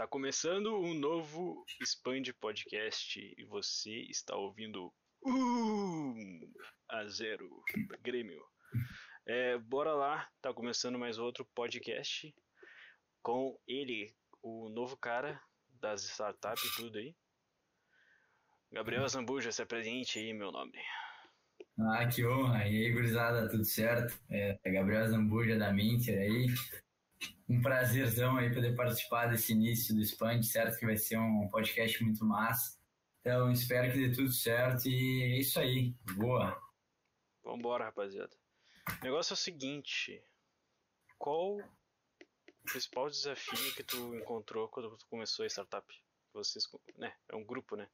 Tá começando um novo Expand Podcast e você está ouvindo um a 0 Grêmio. É, bora lá, tá começando mais outro podcast com ele, o novo cara das startups e tudo aí. Gabriel Zambuja, se apresente aí, meu nome. Ah, que honra. E aí, gurizada, tudo certo? É, é Gabriel Zambuja da Minter aí. Um prazerzão aí poder participar desse início do Expand, certo? Que vai ser um podcast muito massa. Então, espero que dê tudo certo e é isso aí. Boa. Vambora, rapaziada. O negócio é o seguinte: qual o principal desafio que tu encontrou quando tu começou a startup? Vocês, né? É um grupo, né?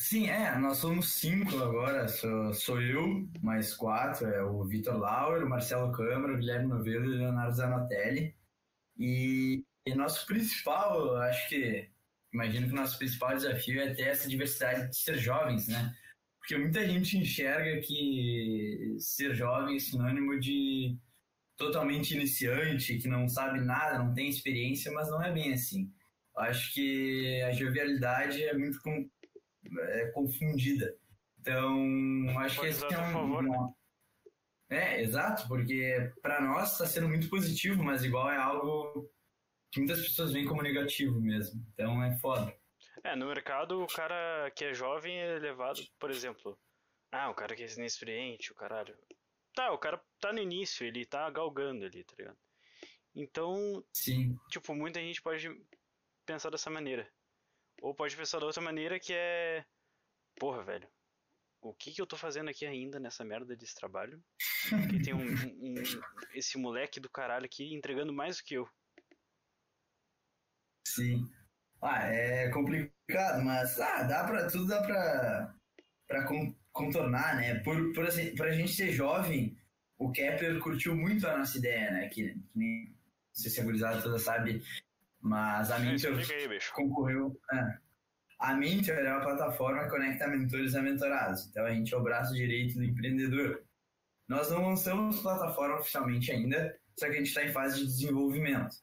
Sim, é, nós somos cinco agora, sou, sou eu, mais quatro, é o Vitor Lauer, o Marcelo Câmara, o Guilherme Novelo e o Leonardo Zanotelli. E, e nosso principal, acho que, imagino que nosso principal desafio é ter essa diversidade de ser jovens, né? Porque muita gente enxerga que ser jovem é sinônimo de totalmente iniciante, que não sabe nada, não tem experiência, mas não é bem assim. Acho que a jovialidade é muito é, confundida. Então, acho Pode que esse é um. favor, né? É, exato, porque para nós está sendo muito positivo, mas igual é algo que muitas pessoas veem como negativo mesmo. Então é foda. É, no mercado o cara que é jovem é levado, por exemplo. Ah, o cara que é inexperiente, o caralho. Tá, o cara tá no início, ele tá galgando ali, tá ligado? Então, Sim. tipo, muita gente pode pensar dessa maneira. Ou pode pensar da outra maneira que é. Porra, velho. O que que eu tô fazendo aqui ainda nessa merda desse trabalho? Que tem um, um- esse moleque do caralho aqui entregando mais do que eu. Sim. Ah, é complicado, mas ah, dá para tudo dá para para contornar, né? Por por assim, pra gente ser jovem, o Kepler curtiu muito a nossa ideia, né? Que, que nem se a gurizada toda sabe, mas a Mentor aí, bicho. concorreu. é. A Mentor é uma plataforma que conecta mentores a mentorados. Então a gente é o braço direito do empreendedor. Nós não lançamos plataforma oficialmente ainda, só que a gente está em fase de desenvolvimento.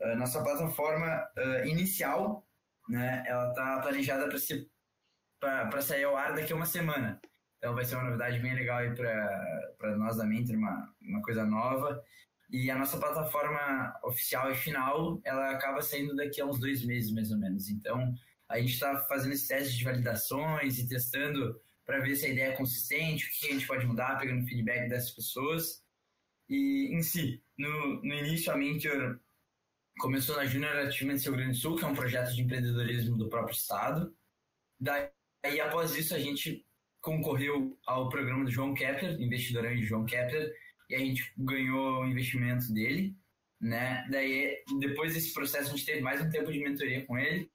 Uh, nossa plataforma uh, inicial, né, ela está planejada para ser para sair ao ar daqui a uma semana. Então vai ser uma novidade bem legal aí para nós da Mentor, uma, uma coisa nova. E a nossa plataforma oficial e final, ela acaba saindo daqui a uns dois meses, mais ou menos. Então, a gente está fazendo esse teste de validações e testando para ver se a ideia é consistente, o que a gente pode mudar, pegando feedback dessas pessoas. E, em si, no, no início, a Mentor começou na Junior Achievements Rio Grande do Sul, que é um projeto de empreendedorismo do próprio estado. Daí, após isso, a gente concorreu ao programa do João Kepler, investidor de João Kepler, e a gente ganhou o investimento dele, né? Daí, depois desse processo, a gente teve mais um tempo de mentoria com ele.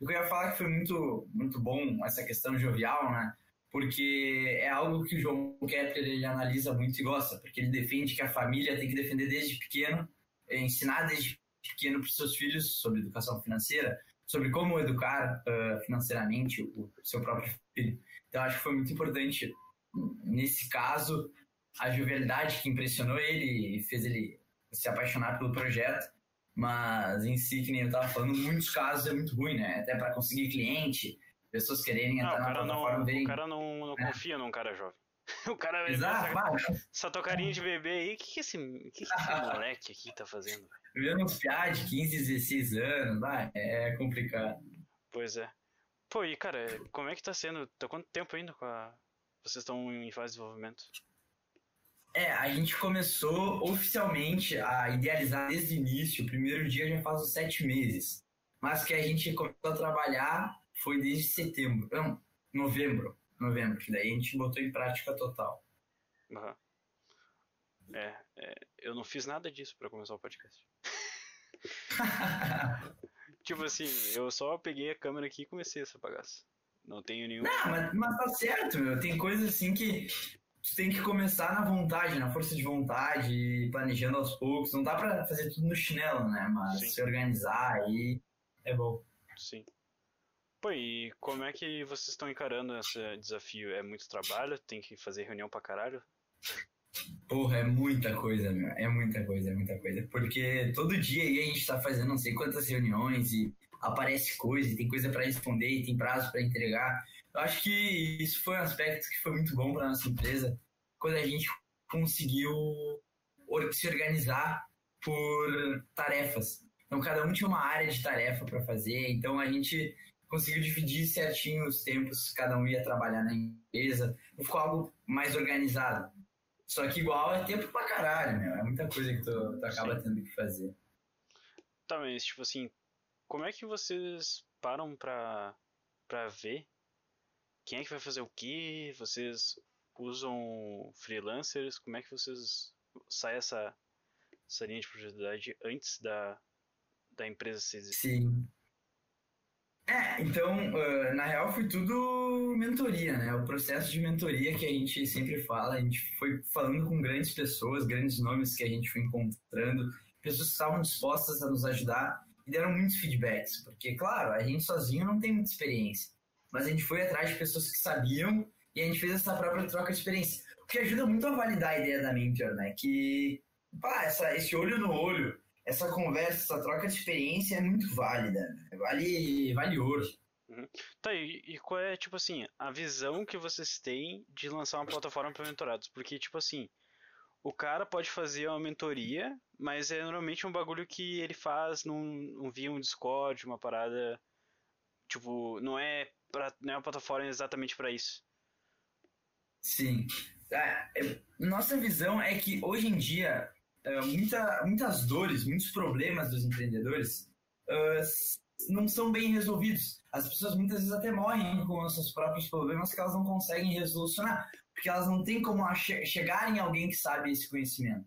Eu queria falar que foi muito, muito bom essa questão jovial, né? Porque é algo que o João Kepler ele analisa muito e gosta, porque ele defende que a família tem que defender desde pequeno, é, ensinar desde pequeno para os seus filhos sobre educação financeira, sobre como educar uh, financeiramente o seu próprio filho. Então, acho que foi muito importante, nesse caso, a jovialidade que impressionou ele e fez ele se apaixonar pelo projeto. Mas em si, que nem eu estava falando, muitos casos é muito ruim, né? Até para conseguir cliente, pessoas quererem entrar o na plataforma não, verem. o cara não, não É. confia num cara jovem. O cara Exato, essa, essa tocarinha de bebê aí. O que, que, esse, que, que esse moleque aqui tá fazendo? vendo uns piá de 15, 16 anos, vai, é complicado. Pois é. Pô, e cara, como é que tá sendo? Tá quanto tempo ainda com a. Vocês estão em fase de desenvolvimento? É, a gente começou oficialmente a idealizar desde o início. O primeiro dia já faz uns sete meses. Mas que a gente começou a trabalhar foi desde setembro. Não, novembro. Novembro, que daí a gente botou em prática total. Aham. É, é, eu não fiz nada disso pra começar o podcast. Tipo assim, eu só peguei a câmera aqui e comecei essa bagaça. Não tenho nenhum. Não, mas, mas tá certo, meu. Tem coisas assim que tu tem que começar na vontade, na força de vontade, planejando aos poucos. Não dá pra fazer tudo no chinelo, né? Mas Sim. se organizar aí é bom. Sim. Pô, e como é que vocês estão encarando esse desafio? É muito trabalho? Tem que fazer reunião pra caralho? Porra, é muita coisa, meu. É muita coisa, é muita coisa. Porque todo dia aí a gente tá fazendo não sei quantas reuniões e aparece coisa, e tem coisa para responder, e tem prazo para entregar. Eu acho que isso foi um aspecto que foi muito bom para nossa empresa, quando a gente conseguiu se organizar por tarefas. Então, cada um tinha uma área de tarefa para fazer, então a gente conseguiu dividir certinho os tempos, cada um ia trabalhar na empresa, ficou algo mais organizado. Só que igual é tempo pra caralho, meu. É muita coisa que tu, tu acaba Sim. tendo que fazer. Tá, mas tipo assim, como é que vocês param pra, pra ver quem é que vai fazer o que? Vocês usam freelancers? Como é que vocês sai essa, essa linha de propriedade antes da, da empresa se existir? Sim. É, então, uh, na real foi tudo mentoria, né? O processo de mentoria que a gente sempre fala, a gente foi falando com grandes pessoas, grandes nomes que a gente foi encontrando, pessoas que estavam dispostas a nos ajudar e deram muitos feedbacks, porque, claro, a gente sozinho não tem muita experiência, mas a gente foi atrás de pessoas que sabiam e a gente fez essa própria troca de experiência, o que ajuda muito a validar a ideia da mentor, né? Que, pá, essa, esse olho no olho, essa conversa, essa troca de experiência é muito válida. Né? Vale, vale ouro. Uhum. Tá, e, e, qual é, tipo assim, a visão que vocês têm de lançar uma plataforma para mentorados? Porque, tipo assim, o cara pode fazer uma mentoria, mas é normalmente um bagulho que ele faz num, num via um Discord, uma parada. Tipo, não é, pra, não é uma plataforma exatamente para isso. Sim. É, é, nossa visão é que hoje em dia é, muita, muitas dores, muitos problemas dos empreendedores uh, não são bem resolvidos. As pessoas muitas vezes até morrem com os seus próprios problemas que elas não conseguem resolucionar, porque elas não têm como chegar em alguém que sabe esse conhecimento.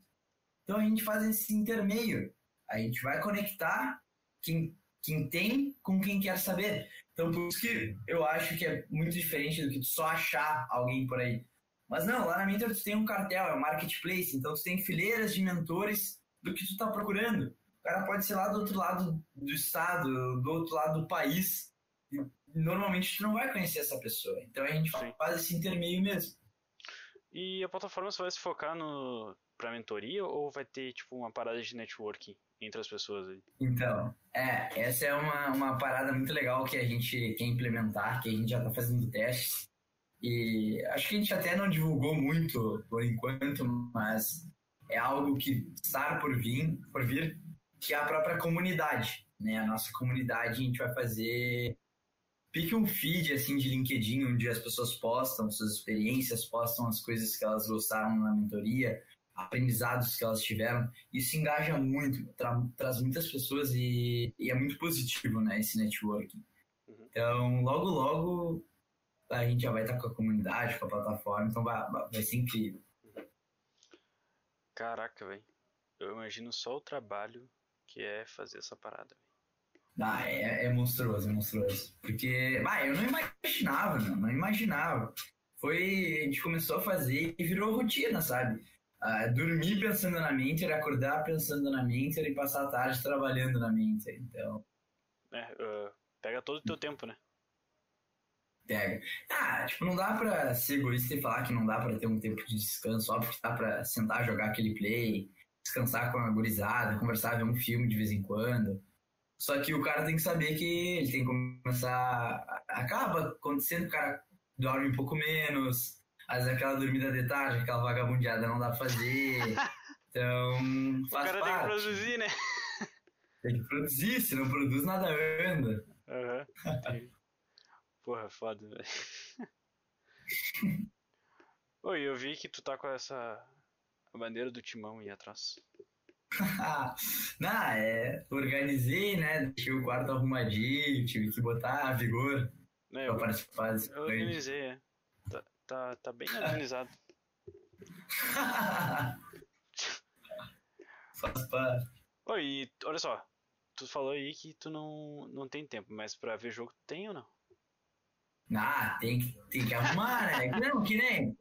Então a gente faz esse intermeio. A gente vai conectar quem, quem tem com quem quer saber. Então por isso que eu acho que é muito diferente do que só achar alguém por aí. Mas não, lá na Mentor tu tem um cartel, é um marketplace, então tu tem fileiras de mentores do que tu tá procurando. O cara pode ser lá do outro lado do estado, do outro lado do país. E normalmente tu não vai conhecer essa pessoa. Então a gente Sim. faz esse intermeio mesmo. E a plataforma só vai se focar no para mentoria ou vai ter tipo uma parada de networking entre as pessoas aí? Então, é, essa é uma, uma parada muito legal que a gente quer implementar, que a gente já está fazendo testes. E acho que a gente até não divulgou muito por enquanto, mas é algo que está por vir, por vir, que é a própria comunidade, né? A nossa comunidade a gente vai fazer pique um feed assim de LinkedIn onde as pessoas postam suas experiências, postam as coisas que elas gostaram na mentoria, aprendizados que elas tiveram. Isso engaja muito, tra traz muitas pessoas e, e, é muito positivo, né, esse networking. Uhum. Então, logo logo a gente já vai estar com a comunidade, com a plataforma, então vai, vai ser incrível. Caraca, velho. Eu imagino só o trabalho que é fazer essa parada. Ah, é, é monstruoso, é monstruoso. Porque, bah, eu não imaginava, não, não imaginava. Foi, a gente começou a fazer e virou rotina, sabe? Ah, dormir pensando na Mentor, acordar pensando na Mentor e passar a tarde trabalhando na Mentor, então... É, uh, pega todo o teu tempo, né? pega. Ah, tipo, não dá pra ser egoísta e falar que não dá pra ter um tempo de descanso, óbvio que dá pra sentar, jogar aquele play, descansar com a gurizada, conversar, ver um filme de vez em quando. Só que o cara tem que saber que ele tem que começar. Acaba acontecendo, o cara dorme um pouco menos, às vezes aquela dormida de tarde, aquela vagabundeada não dá pra fazer. Então, faz o cara parte. tem que produzir, né? Tem que produzir, se não produz, nada anda. Uhum. Porra, foda, velho. Oi, eu vi que tu tá com essa bandeira do timão aí atrás. Não, é. Organizei, né? Deixei o quarto arrumadinho, tive que botar vigor é, pra participar desse Eu organizei, é. Tá, tá, bem organizado. Faz parte. Oi, olha só. Tu falou aí que tu não, não tem tempo, mas pra ver jogo tem ou não? Ah, tem que, tem que arrumar, né? Não, que nem.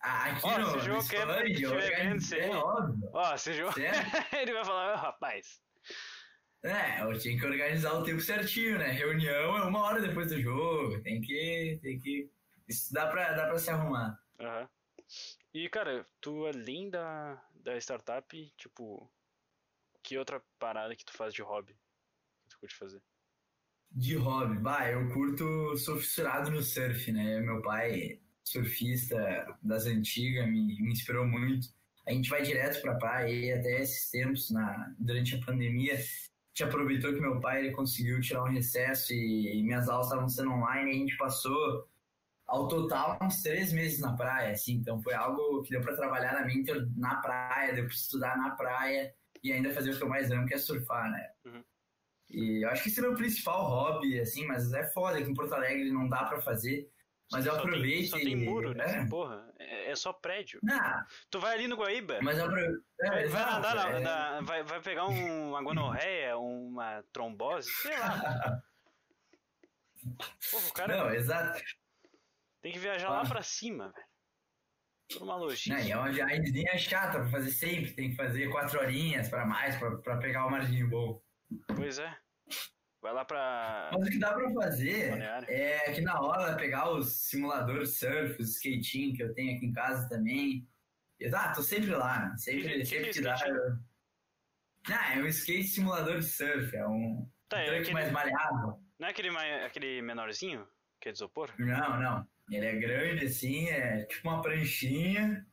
Aqui Ó, no, se o jogo quer que tiver vendo isso É óbvio. Ó, se jogo. Ele vai falar, rapaz. É, eu tinha que organizar o tempo certinho, né? Reunião é uma hora depois do jogo. Tem que. Tem que. Isso dá pra, dá pra se arrumar. Uhum. E, cara, tu além da, da startup, tipo, que outra parada que tu faz de hobby? Que tu curte fazer? De hobby, bah, eu curto, sou fissurado no surf, né? Meu pai, surfista das antigas, me, me inspirou muito. A gente vai direto pra praia e até esses tempos, na, durante a pandemia, gente aproveitou que meu pai ele conseguiu tirar um recesso e, e minhas aulas estavam sendo online e a gente passou ao total uns três meses na praia, assim, então foi algo que deu para trabalhar na mente na praia, deu para estudar na praia e ainda fazer o que eu mais amo, que é surfar, né? Uhum. E eu acho que esse é o meu principal hobby, assim, mas é foda que em Porto Alegre não dá para fazer. Mas eu aproveito. Só tem, muro, né? É. Porra, é, é, só prédio. Não. Tu vai ali no Guaíba. Mas eu aproveito. É, vai, vai andar na, é. na, vai, vai pegar um, uma gonorreia, uma trombose, sei lá. Porra, o cara. Não, exato. Tem que viajar ah. lá pra cima, velho. Por uma logística. Não, é uma viagemzinha chata pra fazer sempre. Tem que fazer quatro horinhas pra mais, pra, pra pegar o margem bom. Pois é. Vai lá pra. Mas o que dá pra fazer é que na hora pegar os simuladores surf, os skating que eu tenho aqui em casa também. Exato, tô sempre lá, né? Sempre, que, sempre que, que dá. Ah, é um skate simulador de surf, é um tá, é aquele... mais maleável. Não é aquele, aquele menorzinho que é de isopor? Não, não. Ele é grande assim, é tipo uma pranchinha.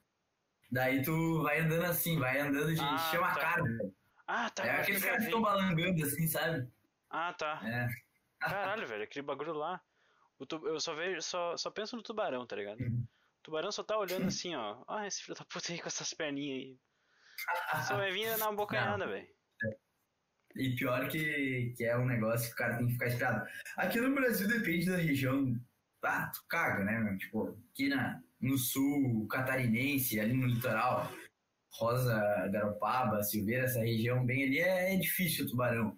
Daí tu vai andando assim, vai andando de ah, chama tá. carga. Ah, tá. É aqueles caras que estão balangando assim, sabe? Ah, tá. É. Caralho, velho, aquele bagulho lá. Eu só vejo, só, só penso no tubarão, tá ligado? Uhum. O tubarão só tá olhando assim, ó. Ah, esse filho da puta aí com essas perninhas aí. Só vai vir na bocanhada, velho. E pior que, que é um negócio que o cara tem que ficar esperado. Aqui no Brasil depende da região. Ah, tu caga, né, meu? Tipo, aqui na, no sul catarinense, ali no litoral, Rosa, Garopaba, Silveira, essa região bem ali é, é difícil o tubarão.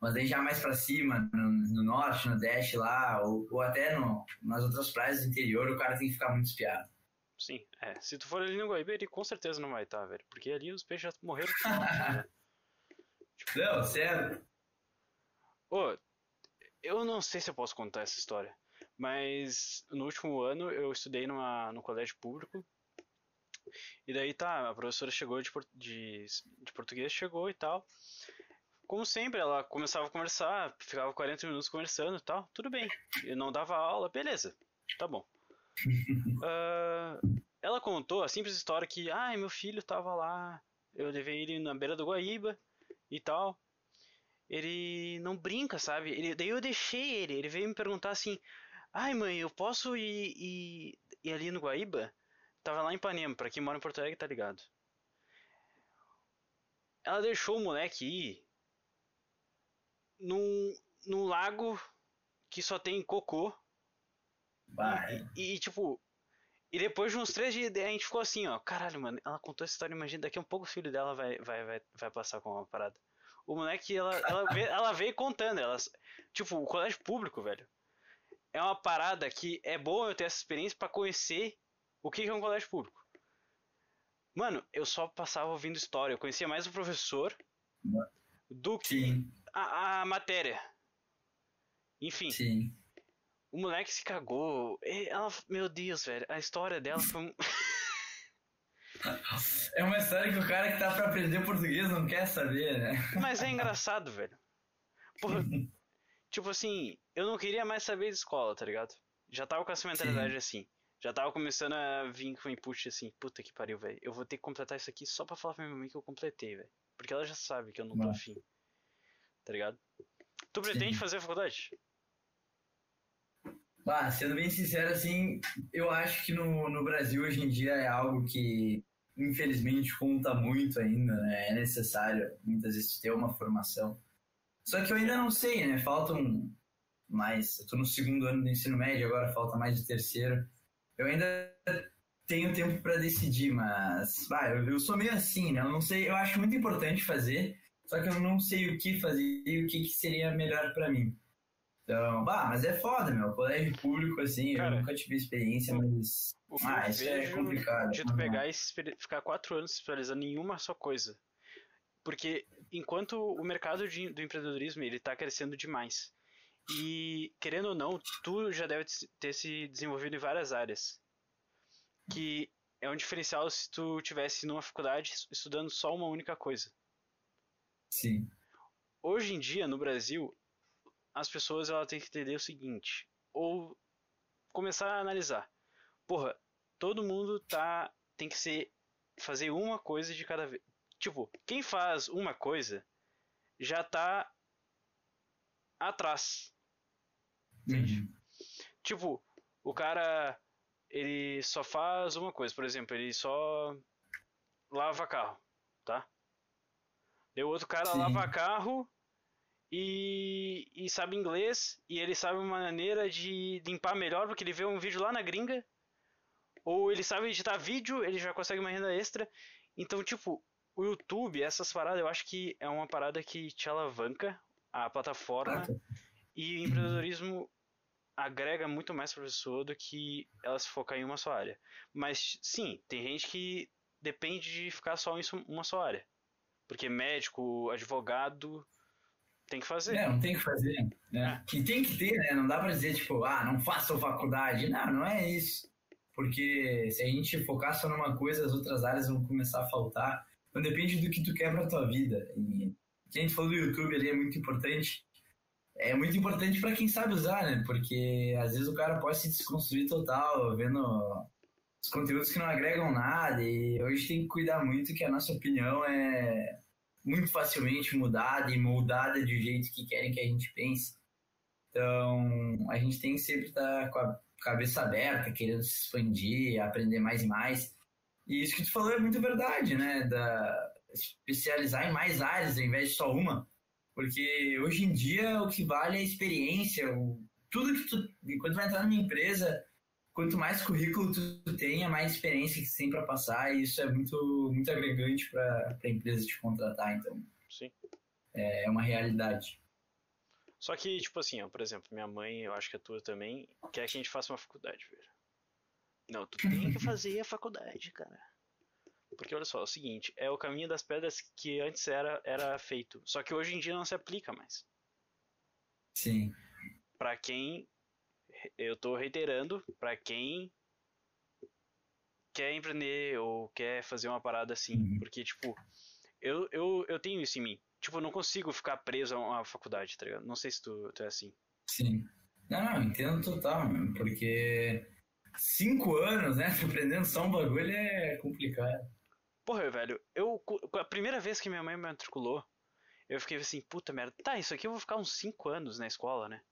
Mas aí já mais para cima, no, no, norte, no nordeste lá, ou, ou até no, nas outras praias do interior, o cara tem que ficar muito espiado. Sim, é. Se tu for ali no Guaíba, ele com certeza não vai estar, velho. Porque ali os peixes já morreram. né? tipo, não, sério. Ô, eu não sei se eu posso contar essa história. Mas no último ano eu estudei numa, no colégio público. E daí tá, a professora chegou de, de, de português, chegou e tal. Como sempre, ela começava a conversar, ficava 40 minutos conversando e tal, tudo bem. Eu não dava aula, beleza, tá bom. uh, ela contou a simples história que, ai, ah, meu filho tava lá, eu levei ele na beira do Guaíba e tal. Ele não brinca, sabe? Ele, daí eu deixei ele, ele veio me perguntar assim, ai mãe, eu posso ir, ir, ir ali no Guaíba? Tava lá em Ipanema, pra quem mora em Porto Alegre tá ligado. Ela deixou o moleque ir num, num lago que só tem cocô. E, e, tipo, e depois de uns três dias a gente ficou assim, ó, caralho, mano, ela contou essa história, imagina, daqui a um pouco o filho dela vai, vai, vai, vai passar com uma parada. O moleque, ela, ela, veio, ela veio contando, ela, tipo, o colégio público, velho, é uma parada que é boa eu ter essa experiência para conhecer o que é um colégio público. Mano, eu só passava ouvindo história, eu conhecia mais o professor do que a, a matéria. Enfim. Sim. O moleque se cagou. Ela, meu Deus, velho. A história dela foi. é uma história que o cara que tá pra aprender português não quer saber, né? Mas é engraçado, velho. Porra, tipo assim, eu não queria mais saber de escola, tá ligado? Já tava com essa mentalidade Sim. assim. Já tava começando a vir com input assim, puta que pariu, velho. Eu vou ter que completar isso aqui só pra falar pra minha mãe que eu completei, velho. Porque ela já sabe que eu não tô afim tá ligado? Tu pretende Sim. fazer a faculdade? Bah, sendo bem sincero, assim, eu acho que no, no Brasil hoje em dia é algo que infelizmente conta muito ainda, né? É necessário muitas vezes ter uma formação. Só que eu ainda não sei, né? Faltam mais. Eu tô no segundo ano do ensino médio, agora falta mais de terceiro. Eu ainda tenho tempo para decidir, mas bah, eu, eu, sou meio assim, né? Eu não sei, eu acho muito importante fazer, só que eu não sei o que fazer e o que, que seria melhor para mim. Então, bah, mas é foda, meu. Colégio público, assim, Cara, eu nunca tive experiência, mas. ah, isso é complicado. De tu pegar e ficar quatro anos especializando em uma só coisa. Porque enquanto o mercado de, do empreendedorismo ele está crescendo demais. E, querendo ou não, tu já deve ter se desenvolvido em várias áreas. Que é um diferencial se tu tivesse numa faculdade estudando só uma única coisa. Sim. Hoje em dia, no Brasil, as pessoas ela têm que entender o seguinte, ou começar a analisar. Porra, todo mundo tá tem que ser fazer uma coisa de cada vez. Tipo, quem faz uma coisa já tá atrás. Entende? Uhum. Tipo, o cara ele só faz uma coisa, por exemplo, ele só lava carro, tá? E o outro cara Sim. lava carro e, e sabe inglês e ele sabe uma maneira de limpar melhor porque ele vê um vídeo lá na gringa ou ele sabe editar vídeo, ele já consegue uma renda extra. Então, tipo, o YouTube, essas paradas, eu acho que é uma parada que te alavanca a plataforma Ah, tá. e o empreendedorismo agrega muito mais para a pessoa do que ela se focar em uma só área. Mas sim, tem gente que depende de ficar só em uma só área. Porque médico, advogado, tem que fazer. É, não tem que fazer, né? E tem que ter, né? Não dá pra dizer, tipo, ah, não façam faculdade. Não, não é isso. Porque se a gente focar só numa coisa, as outras áreas vão começar a faltar. Então depende do que tu quer pra tua vida. E a gente falou do YouTube ali é muito importante. É muito importante pra quem sabe usar, né? Porque às vezes o cara pode se desconstruir total, vendo os conteúdos que não agregam nada. E hoje tem que cuidar muito que a nossa opinião é muito facilmente mudada e moldada de jeito que querem que a gente pense. Então, a gente tem que sempre estar com a cabeça aberta, querendo se expandir, aprender mais e mais. E isso que tu falou é muito verdade, né? Da especializar em mais áreas ao invés de só uma. Porque hoje em dia o que vale é a experiência, o, tudo que tu. Quando tu vai entrar numa empresa, quanto mais currículo tu tenha, mais experiência que tu tem para passar, e isso é muito, muito agregante para a empresa te contratar. Então, Sim. é uma realidade. Só que, tipo assim, ó, por exemplo, minha mãe, eu acho que a tua também, quer que a gente faça uma faculdade, velho. Não, tu tem que fazer a faculdade, cara. Porque olha só, é o seguinte, é o caminho das pedras que antes era, era feito. Só que hoje em dia não se aplica mais. Sim. Pra quem. Eu tô reiterando, pra quem quer empreender ou quer fazer uma parada assim. Uhum. Porque, tipo, eu, eu, eu tenho isso em mim. Tipo, eu não consigo ficar preso a uma faculdade, tá ligado? Não sei se tu, tu é assim. Sim. Não, não, entendo total, porque cinco anos, né? Aprendendo só um bagulho é complicado. Porra, velho, eu. A primeira vez que minha mãe me matriculou, eu fiquei assim, puta merda, tá, isso aqui eu vou ficar uns 5 anos na escola, né?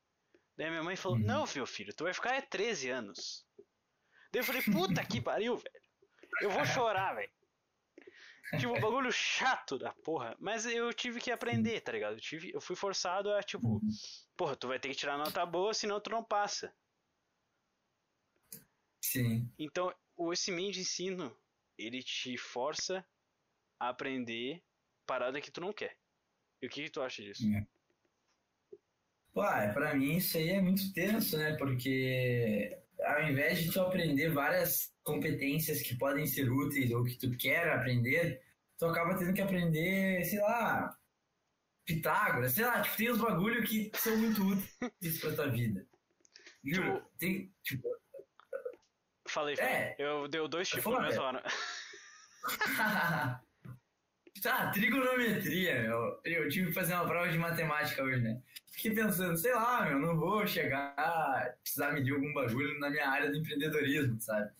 Daí minha mãe falou, Uhum. não, meu filho, tu vai ficar é 13 anos. Daí eu falei, puta que pariu, velho. Eu vou chorar, velho. Tipo, um bagulho chato da porra. Mas eu tive que aprender, tá ligado? Eu, tive, eu fui forçado a, tipo, porra, tu vai ter que tirar nota boa, senão tu não passa. Sim. Então, esse meio de ensino, ele te força a aprender parada que tu não quer. E o que, que tu acha disso? É, pra mim isso aí é muito tenso, né? Porque ao invés de tu aprender várias competências que podem ser úteis ou que tu quer aprender, tu acaba tendo que aprender, sei lá, Pitágoras, sei lá, tipo, tem uns bagulho que são muito úteis pra tua vida. Juro, Tipo- tem, tipo, Falei. É. Eu deu dois tipos na mesma hora. tá, trigonometria, meu. Eu tive que fazer uma prova de matemática hoje, né? Fiquei pensando, sei lá, meu, não vou chegar a precisar medir algum bagulho na minha área do empreendedorismo, sabe?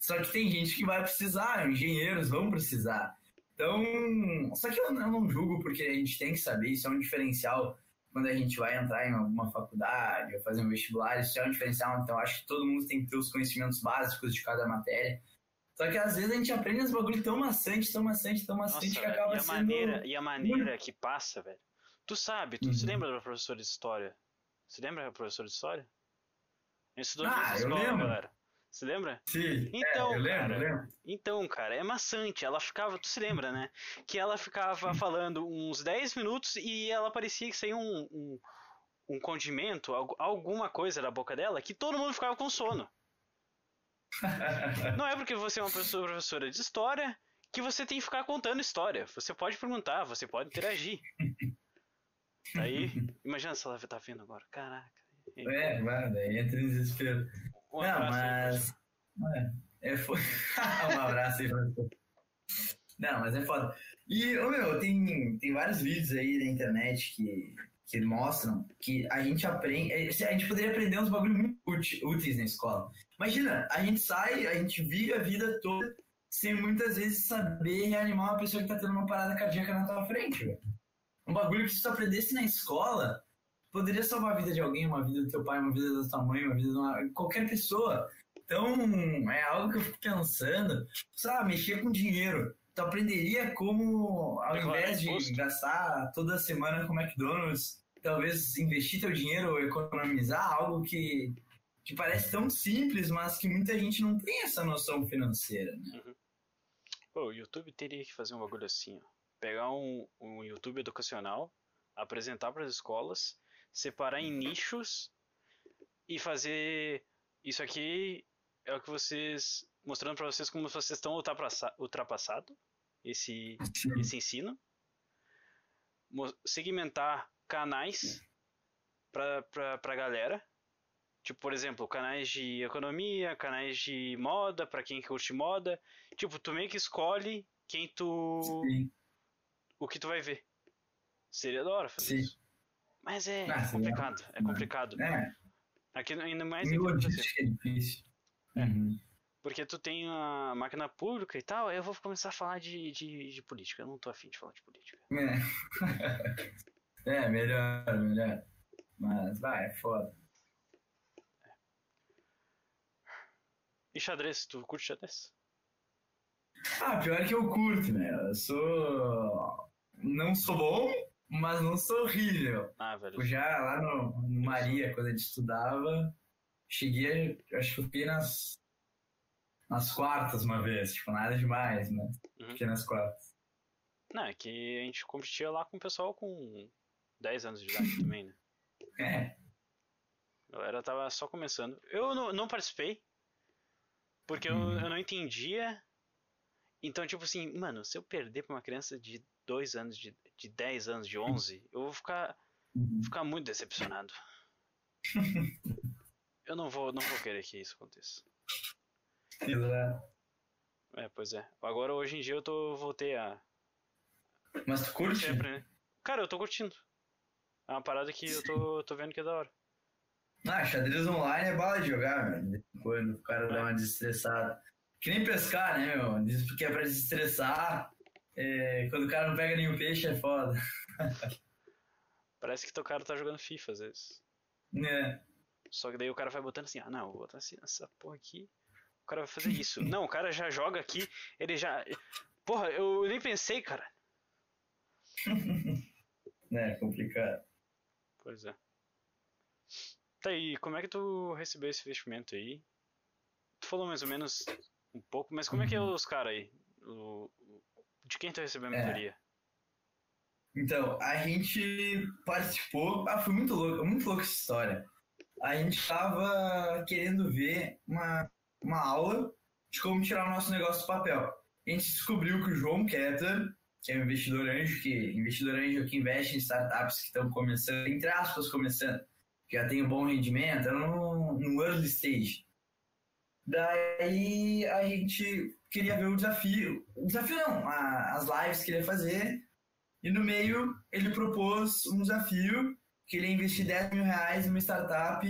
Só que tem gente que vai precisar, engenheiros vão precisar. Então, só que eu não julgo porque a gente tem que saber, isso é um diferencial quando a gente vai entrar em alguma faculdade ou fazer um vestibular, isso é um diferencial, então acho que todo mundo tem que ter os conhecimentos básicos de cada matéria. Só que às vezes a gente aprende uns bagulho tão maçante, tão maçante, tão maçante Nossa, que velho, acaba e a sendo. maneira, e a maneira que passa, velho. Tu sabe, tu se Uhum. lembra da professora de história? Se lembra da professora de história? Estudou Ah, na eu escola, lembro. galera. Se lembra? Sim, Então, é, eu lembro, cara, eu lembro. Então, cara, é maçante. Ela ficava, tu se lembra, né? Que ela ficava falando uns 10 minutos e ela parecia que saía um, um, um condimento, algu- alguma coisa da boca dela, que todo mundo ficava com sono. Não é porque você é uma pessoa- professora de história que você tem que ficar contando história. Você pode perguntar, você pode interagir. Aí, imagina se ela tá vendo agora. Caraca. É, mano, entra em desespero. Um Não, mas. É foda. um abraço aí pra você. Não, mas é foda. E, ô meu, tem, tem vários vídeos aí na internet que, que mostram que a gente aprende. A gente poderia aprender uns bagulhos muito úteis na escola. Imagina, a gente sai, a gente vive a vida toda sem muitas vezes saber reanimar uma pessoa que tá tendo uma parada cardíaca na tua frente, velho. Um bagulho que se tu aprendesse na escola poderia salvar a vida de alguém, uma vida do teu pai, uma vida da tua mãe, uma vida de uma, qualquer pessoa. Então, é algo que eu fico pensando, sabe, mexer com dinheiro. Tu aprenderia como, ao invés de gastar toda semana com McDonald's, talvez investir teu dinheiro ou economizar algo que, que parece tão simples, mas que muita gente não tem essa noção financeira, né? Uhum. Pô, o YouTube teria que fazer um bagulho assim, ó. Pegar um, um YouTube educacional, apresentar para as escolas, separar em nichos e fazer isso aqui é o que vocês mostrando para vocês como vocês estão ultrapassado esse esse ensino. Segmentar canais para para galera. Tipo por exemplo canais de economia canais de moda para quem curte moda. Tipo tu meio que escolhe quem tu Sim. o que tu vai ver. Seria da hora fazer Sim. isso mas é ah, complicado é complicado é. aqui ainda mais em é difícil Uhum. Porque tu tem a máquina pública e tal, eu vou começar a falar de, de, de política. Eu não tô afim de falar de política. É, é melhor, melhor. Mas vai, é foda. E xadrez, tu curte xadrez? Ah, pior que eu curto, né? Eu sou. Não sou bom, mas não sou horrível. Ah, velho. Eu já lá no, no Maria, quando a gente estudava, cheguei, acho que eu fiquei nas, nas quartas uma vez, tipo, nada demais, né? Uhum. Fiquei nas quartas. Não, é que a gente competia lá com o pessoal com 10 anos de idade também, né? É. A galera tava só começando. Eu não, não participei, porque uhum. eu, eu não entendia. Então, tipo assim, mano, se eu perder pra uma criança de 2 anos, de, de 10 anos, de 11, eu vou ficar, uhum. ficar muito decepcionado. Eu não vou, não vou querer que isso aconteça. É, pois é. Agora hoje em dia eu tô voltei a. Mas tu curte? Né? Cara, eu tô curtindo. É uma parada que Sim. eu tô, tô vendo que é da hora. Ah, xadrez online é bala de jogar, velho. Quando o cara é. dá uma desestressada. Que nem pescar, né, meu? Diz que é pra desestressar. É, quando o cara não pega nenhum peixe é foda. Parece que teu cara tá jogando FIFA às vezes. É. Só que daí o cara vai botando assim, ah não, vou botar assim, essa porra aqui. O cara vai fazer isso. não, o cara já joga aqui, ele já. Porra, eu nem pensei, cara. é, complicado. Pois é. Tá aí, como é que tu recebeu esse investimento aí? Tu falou mais ou menos um pouco, mas como é que é uhum. os caras aí? O, de quem tu recebeu a é. mentoria? É. Então, a gente participou. Ah, foi muito louco, muito louco essa história a gente estava querendo ver uma, uma aula de como tirar o nosso negócio do papel. A gente descobriu que o João Ketter, que é um investidor anjo, que investidor anjo que investe em startups que estão começando, entre aspas, começando, que já tem um bom rendimento, no, no early stage. Daí a gente queria ver o desafio. O desafio não, a, as lives que ele ia fazer. E no meio ele propôs um desafio que ele ia investir 10 mil reais numa startup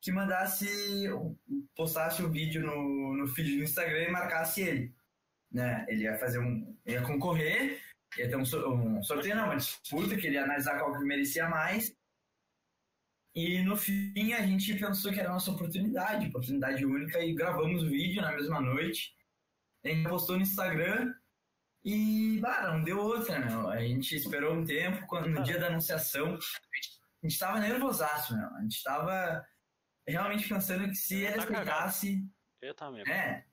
que mandasse, postasse um vídeo no, no feed do Instagram e marcasse ele. Né? Ele ia fazer um. ia concorrer, ia ter um, um sorteio, não, uma disputa, que ele ia analisar qual que merecia mais. E no fim a gente pensou que era a nossa oportunidade, oportunidade única, e gravamos o vídeo na mesma noite. A gente postou no Instagram e, bah, não deu outra, né? A gente esperou um tempo, quando, no dia da anunciação, a gente tava nervosaço, meu. A gente tava realmente pensando que se ele aceitasse. Eu também. É.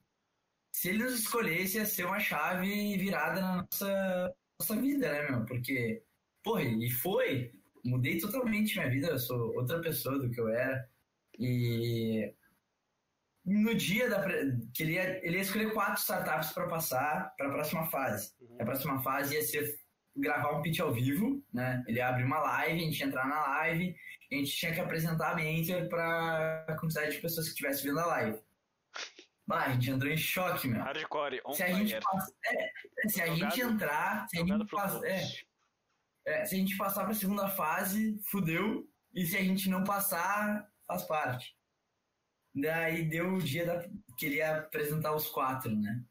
Se ele nos escolhesse, ia ser uma chave virada na nossa, nossa vida, né, meu? Porque, porra, e foi. Mudei totalmente minha vida, eu sou outra pessoa do que eu era. E no dia da, que ele ia, ele ia escolher quatro startups para passar para a próxima fase. Uhum. A próxima fase ia ser gravar um pitch ao vivo, né? Ele abre uma live, a gente ia entrar na live, a gente tinha que apresentar a mentor para a quantidade de pessoas que estivessem vendo a live. Bah, a gente entrou em choque, meu. Hardcore, on Se a gente, passa- é, se a gente entrar, se a gente, passa- é. É, se a gente passar pra segunda fase, fudeu. E se a gente não passar, faz parte. Daí deu o dia da, que ele ia apresentar os quatro, né?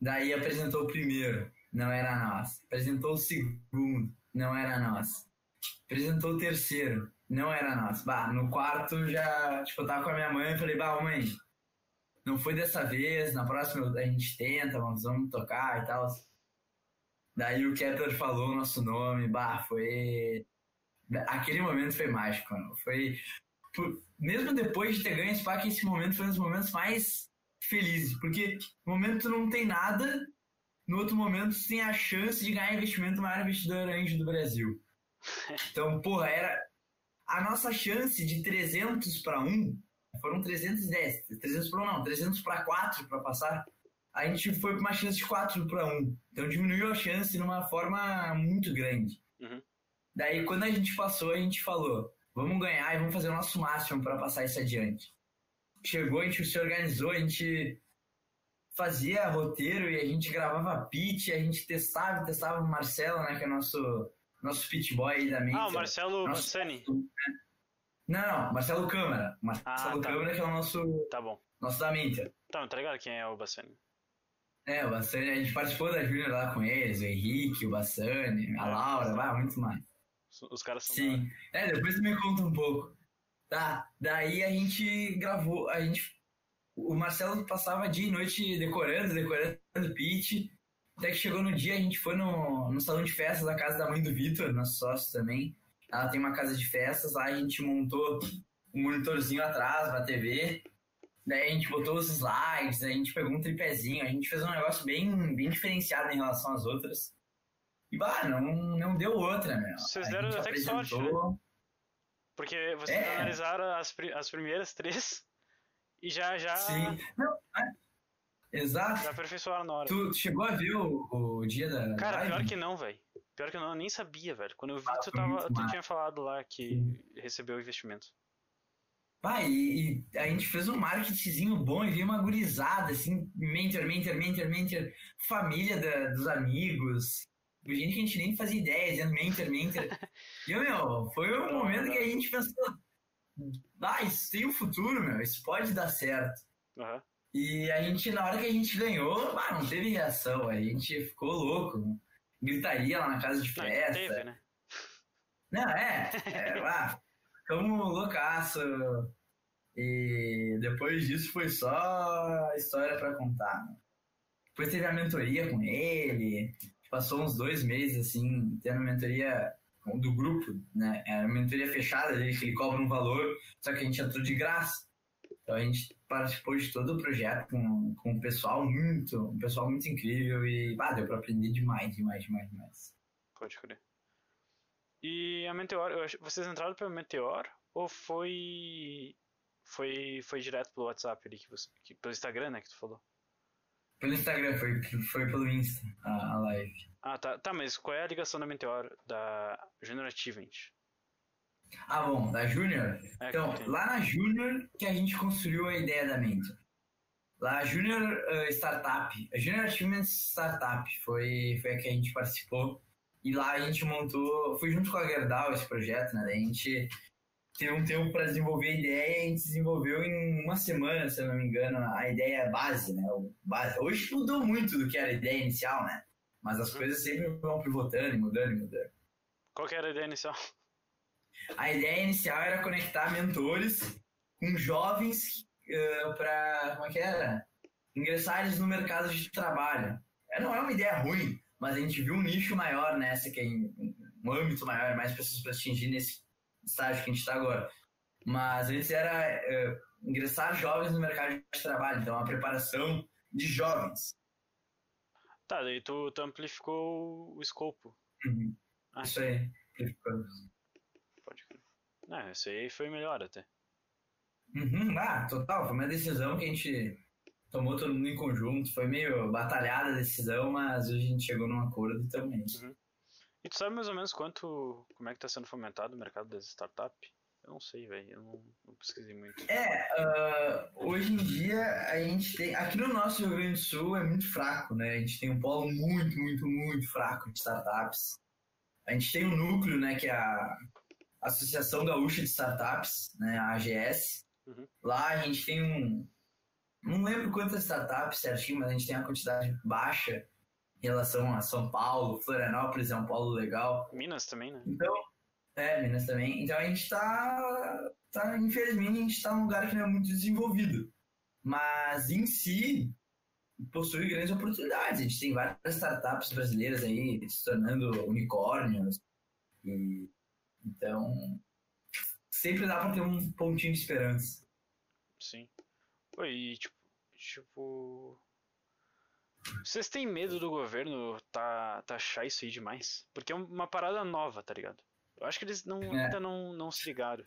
Daí apresentou o primeiro, não era nós. Apresentou o segundo, não era nós. Apresentou o terceiro, não era nós. Bah, no quarto já, tipo, eu tava com a minha mãe e falei, bah, mãe, não foi dessa vez, na próxima a gente tenta, vamos, vamos tocar e tal. Daí o Kepler falou o nosso nome, bah, foi. Aquele momento foi mágico, mano. Foi. Mesmo depois de ter ganho esse pack, esse momento foi um dos momentos mais felizes. Porque no momento tu não tem nada, no outro momento tu tem a chance de ganhar investimento no maior investidor anjo do Brasil. Então, porra, era. A nossa chance de 300 para 1 foram 310. 300 para 1 não, 300 para 4 para passar. A gente foi para uma chance de 4 para 1. Então diminuiu a chance de uma forma muito grande. Uhum. Daí, quando a gente passou, a gente falou: vamos ganhar e vamos fazer o nosso máximo para passar isso adiante. Chegou, a gente se organizou, a gente fazia roteiro e a gente gravava pitch, a gente testava, testava o Marcelo, né, que é nosso nosso pitch boy aí da mente. Ah, o Marcelo Nossa. Massani. Não, não, Marcelo Câmara. Marcelo Ah, tá. Câmara que é o nosso, Tá bom. nosso da Mentor. Tá, tá ligado quem é o Bassani? É, o Bassani, a gente participou da Júnior lá com eles, o Henrique, o Bassani, a. Laura, vai, muito mais. Os- caras são. Sim. É, depois tu me conta um pouco. Tá, daí a gente gravou, a gente. O Marcelo passava dia e noite decorando, decorando pitch. Até que chegou no dia, a gente foi no, no salão de festas da casa da mãe do Vitor, nosso sócio também. Ela tem uma casa de festas, lá a gente montou um monitorzinho atrás pra TV. Daí a gente botou os slides, a gente pegou um tripézinho, a gente fez um negócio bem, bem diferenciado em relação às outras. E bah, não, não deu outra, meu. Vocês deram até que sorte, apresentou- Porque vocês É. analisaram as, as primeiras três e já, já, Sim. Não, é. Exato. já aperfeiçoaram na hora. Tu, tu chegou a ver o, o dia da. Cara, live? pior que não, velho. Pior que não, eu nem sabia, velho. Quando eu vi, Ah, tu, tava, tu tinha falado lá que recebeu investimento. Vai, e, e a gente fez um marketingzinho bom e veio uma gurizada, assim, mentor, mentor, mentor, mentor, família da- dos amigos, gente que a gente nem fazia ideia, dizendo mentor, mentor. E, meu, foi um momento que a gente pensou, ah, isso tem um futuro, meu, isso pode dar certo. Aham. E a gente, na hora que a gente ganhou, ah, não teve reação, a gente ficou louco. Gritaria lá na casa de Não, festa. teve, né? Não, é, é ah, ficamos loucaço. E depois disso foi só história pra contar. Depois teve a mentoria com ele, passou uns dois meses assim, tendo mentoria do grupo, né? É a mentoria fechada dele, que ele cobra um valor, só que a gente entrou de graça. Então a gente participou de todo o projeto com, com um pessoal muito, um pessoal muito incrível e ah, deu pra aprender demais, demais, demais, demais. Pode crer. E a Meteor, acho- vocês entraram pelo Meteor ou foi foi foi direto pelo WhatsApp ali que você que- pelo Instagram, né, que tu falou? Pelo Instagram, foi, foi pelo Insta a, a live. Ah, tá, tá, mas qual é a ligação da Meteor da Junior Achievement? Ah, bom, da Júnior. É, Então, lá na Júnior que a gente construiu a ideia da Mentor. Lá, a Júnior eh, Startup, a Júnior Achievement Startup foi, foi a que a gente participou. E lá a gente montou, foi junto com a Gerdau esse projeto, né? Daí a gente teve um tempo para desenvolver a ideia e a gente desenvolveu em uma semana, se eu não me engano, a ideia base, né? O base. Hoje mudou muito do que era a ideia inicial, né? Mas as coisas sempre vão pivotando e mudando e mudando. Qual que era a ideia inicial? A ideia inicial era conectar mentores com jovens para, como é que era? Ingressarem no mercado de trabalho. É, Não é uma ideia ruim, mas a gente viu um nicho maior nessa, que é um âmbito maior, mais pessoas para atingir nesse estágio que a gente está agora. Mas antes era é, ingressar jovens no mercado de trabalho, então a preparação de jovens. Tá, daí tu, tu amplificou o escopo. Uhum. Ah, Isso aí. pode crer. Não, esse aí foi melhor até. Uhum, ah, total. Foi uma decisão que a gente tomou todo mundo em conjunto. Foi meio batalhada a decisão, mas hoje a gente chegou num acordo também. E tu sabe mais ou menos quanto, como é que tá sendo fomentado o mercado das startups? Eu não sei, velho. Eu não, não, pesquisei muito. É, uh, hoje em dia a gente tem. Aqui no nosso Rio Grande do Sul é muito fraco, né? A gente tem um polo muito, muito, muito fraco de startups. A gente tem um núcleo, né, que é a Associação Gaúcha de Startups, né, a AGS. Uhum. Lá a gente tem um. Não lembro quantas startups certinho, mas a gente tem uma quantidade baixa em relação a São Paulo, Florianópolis é um polo legal. Minas também, né? Então, é, Minas também. Então a gente tá, tá infelizmente, a gente tá num lugar que não é muito desenvolvido. Mas em si, possui grandes oportunidades. A gente tem várias startups brasileiras aí se tornando unicórnios. E, então, sempre dá para ter um pontinho de esperança. Sim. E, tipo, tipo. Vocês têm medo do governo tá, taxar isso aí demais? Porque é uma parada nova, tá ligado? Eu acho que eles não, é. ainda não, não se ligaram.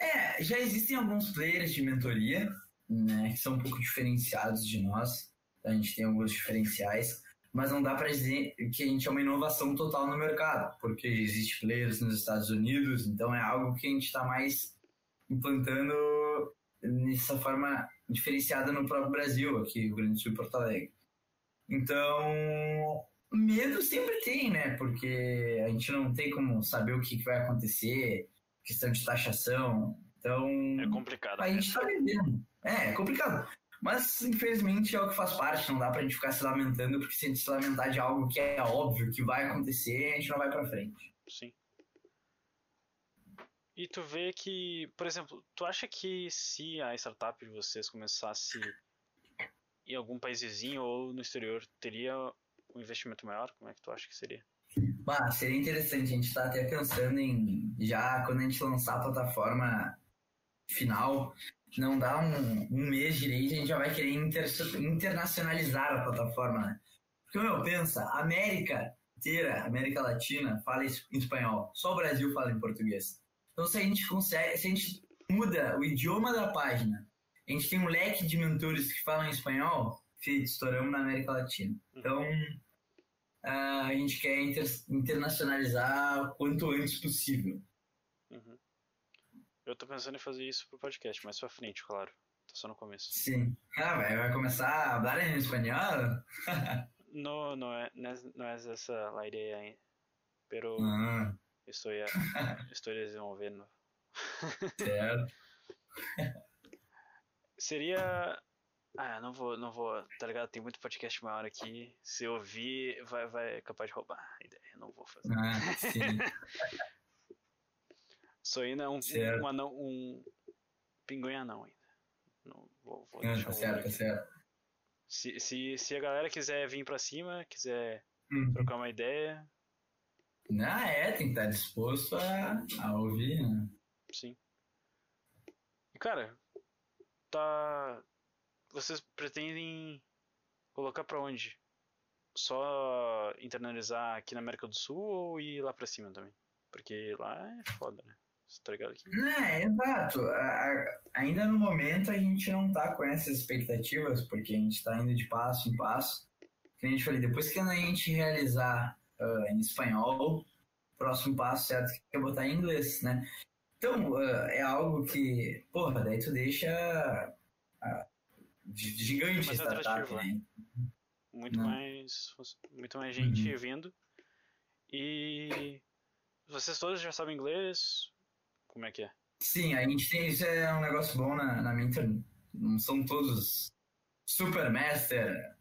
É, já existem alguns players de mentoria, né, que são um pouco diferenciados de nós. A gente tem alguns diferenciais, mas não dá para dizer que a gente é uma inovação total no mercado, porque existe players nos Estados Unidos, então é algo que a gente está mais implantando nessa forma diferenciada no próprio Brasil, aqui Rio Grande do Sul e Porto Alegre. Então, medo sempre tem, né? Porque a gente não tem como saber o que vai acontecer, questão de taxação. Então. É complicado. A gente tá vivendo. É, é complicado. Mas, infelizmente, é o que faz parte. Não dá pra gente ficar se lamentando, porque se a gente se lamentar de algo que é óbvio que vai acontecer, a gente não vai pra frente. Sim. E tu vê que, por exemplo, tu acha que se a startup de vocês começasse em algum país vizinho ou no exterior, teria um investimento maior? Como é que tu acha que seria? Bah, seria interessante. A gente está até pensando em, já quando a gente lançar a plataforma final, não dá um, um mês direito, a gente já vai querer inter, internacionalizar a plataforma, né? Porque, meu, pensa, América inteira, América Latina, fala espanhol. Só o Brasil fala em português. Então, se a gente consegue, se a gente muda o idioma da página, a gente tem um leque de mentores que falam espanhol, feito, estouramos na América Latina. Então, uh, a gente quer inter internacionalizar quanto antes possível. Uhum. Eu tô pensando em fazer isso pro podcast, mais pra frente, claro. Tô só no começo. Sim. Ah, vai, vai começar a falar em espanhol? no, no, é, não é essa a ideia ainda. Pero ah. Estou, estou desenvolvendo. Certo. Seria ah, não vou, não vou, tá ligado? Tem muito podcast maior aqui. Se eu ouvir, vai, vai capaz de roubar a ideia. Não vou fazer. Ah, sim. Sou ainda um, um, um anão, um pinguim anão ainda. Não, vou, vou ah, tá certo, tá certo. Se, se, se a galera quiser vir pra cima, quiser uhum. trocar uma ideia. Não, é, tem que estar disposto a, a ouvir, né? Sim. E, cara, tá vocês pretendem colocar para onde? Só internalizar aqui na América do Sul ou ir lá para cima também? Porque lá é foda, né? Você tá ligado aqui? É, exato. ainda no momento a gente não tá com essas expectativas, porque a gente tá indo de passo em passo. Como a gente falei, depois que a gente realizar uh, em espanhol, próximo passo certo é botar em inglês, né? Então, uh, é algo que, porra, daí tu deixa gigante mais startup, né? Muito Não. mais muito mais gente uhum. vindo. E vocês todos já sabem inglês? Como é que é? Sim, a gente tem isso é um negócio bom na, na Mentor. Não são todos super master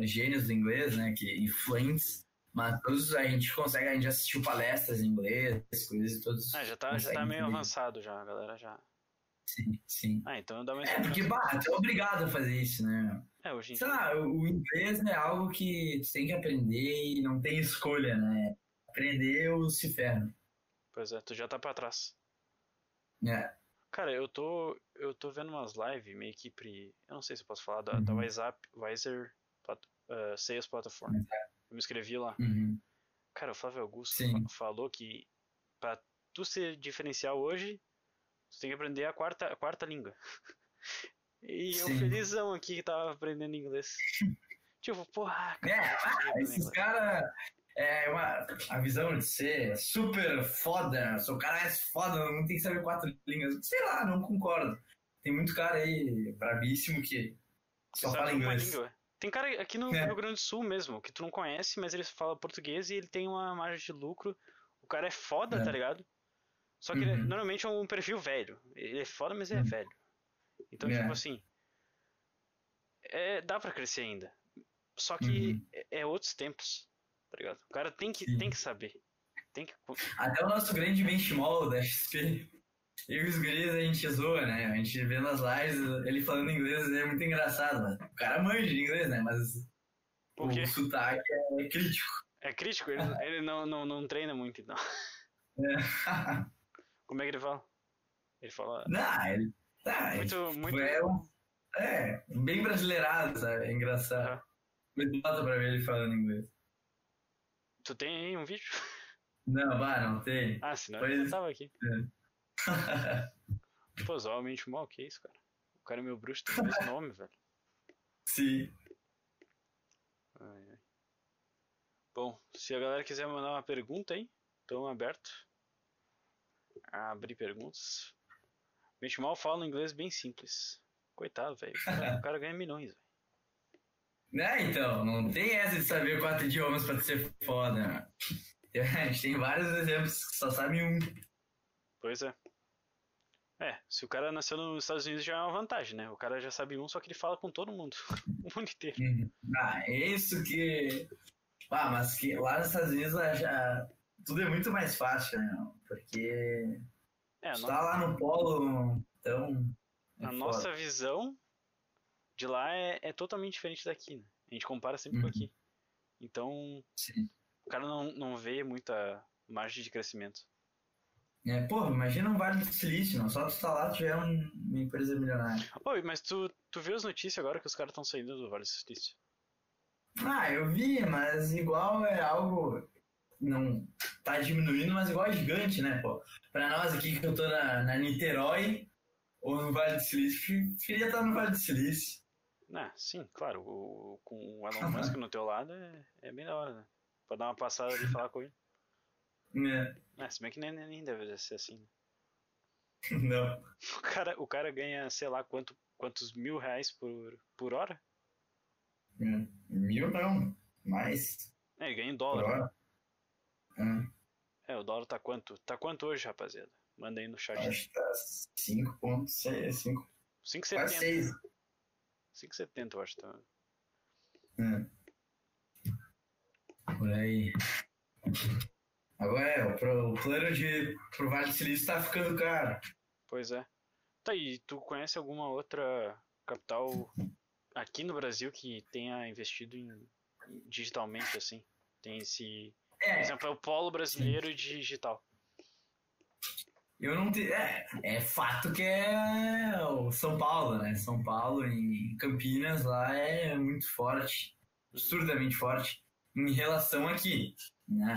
gênios do inglês, né, que influentes, mas todos a gente consegue, a gente assistiu palestras em inglês, coisas e todos. Ah, já tá, já tá meio avançado já, a galera já Sim, sim. Ah, então dá uma É, porque, bah, tu é obrigado a fazer isso, né? É, hoje em Sei lá, o inglês é algo que tu tem que aprender e não tem escolha, né? Aprender ou se ferra. Pois é, tu já tá pra trás. É. Cara, eu tô, eu tô vendo umas lives meio que pre... Eu não sei se eu posso falar da, uhum. da WhatsApp, Wiser uh, Sales Platform. Uhum. Eu me inscrevi lá. Uhum. Cara, o Flávio Augusto Sim. falou que pra tu ser diferencial hoje, você tem que aprender a quarta, a quarta língua. E Sim. eu felizão aqui que tava aprendendo inglês. tipo, porra, cara, é, ah, esses caras. é uma, a visão de ser super foda, sou cara é foda, não tem que saber quatro línguas. Sei lá, não concordo. Tem muito cara aí brabíssimo que só fala inglês. língua. Tem cara aqui no É. Rio Grande do Sul mesmo, que tu não conhece, mas ele fala português e ele tem uma margem de lucro. O cara é foda, É. tá ligado? Só que ele é- Uhum. normalmente é um perfil velho. Ele é foda, mas ele é Uhum. velho. Então, É. tipo assim. É, dá pra crescer ainda. Só que Uhum. é, é outros tempos, tá ligado? O cara tem que, Sim. tem que saber. Tem que. Até o nosso grande benchmall da XP, e os guris a gente zoa, né? A gente vê nas lives ele falando inglês é muito engraçado, né? O cara manja de inglês, né? Mas quê? o sotaque é crítico. É crítico, ele, ele não, não, não treina muito, então. É. Como é que ele fala? Ele fala. Não, ele. Tá, Muito, muito. É, um- é, bem brasileirado, sabe? É engraçado. Aham. Mas bota pra ver ele falando inglês. Tu tem aí um vídeo? Não, vá, não tem. Ah, senão Pois- eu tava aqui. Pô, zoalmente mal, que isso, cara? O cara é meu bruxo, tem o mesmo nome, velho. Sim. Ai, ai. Bom, se a galera quiser mandar uma pergunta aí, estão aberto a abrir perguntas. Benchmal fala um inglês bem simples. Coitado, velho. O cara, o cara ganha milhões, velho. Né, então, não tem essa de saber quatro idiomas pra ser foda. né? A gente tem vários exemplos que só sabem um. Pois é. É, se o cara nasceu nos Estados Unidos já é uma vantagem, né? O cara já sabe um, só que ele fala com todo mundo. o mundo inteiro. Ah, é isso que. Ah, mas que lá nos Estados Unidos já- já- tudo é muito mais fácil, né? Porque É, a, tu no- tá lá no polo, então. é a foda. nossa visão de lá é, é totalmente diferente daqui, né? A gente compara sempre com Uhum. aqui. Então, Sim. o cara não, não vê muita margem de crescimento. É, porra, imagina um Vale do Silício, não. Só tu tá lá, tiver um- uma empresa milionária. Oi, mas tu, tu viu as notícias agora que os caras estão saindo do Vale do Silício? Ah, eu vi, mas igual é algo. Não tá diminuindo, mas igual é gigante, né, pô? Pra nós aqui que eu tô na, na Niterói ou no Vale do Silício, queria estar no Vale do Silício. Ah, sim, claro. O, com o Elon Musk no teu lado é, é bem da hora, né? Pra dar uma passada ali e falar com ele. É. É, se bem que nem, nem deve ser assim, né? Não. O cara, o cara ganha, sei lá, quanto, quantos mil reais por, por hora? É. Mil não, mais. É, ele ganha em Por dólar. né? É, É, o dólar tá quanto? Tá quanto hoje, rapaziada? Manda aí no chat. acho que tá 5,6, 5, quase 5,70. 6. 5,70 eu acho. Tá. É. Por aí. Agora é, o, plano de pro Vale do Silício tá ficando caro. Pois é. Tá aí, tu conhece alguma outra capital aqui no Brasil que tenha investido em digitalmente, assim? Tem esse. Por É, exemplo, é o polo brasileiro de digital. eu não tenho. É, é fato que é o São Paulo, né? São Paulo em Campinas lá é muito forte, absurdamente forte em relação aqui, né?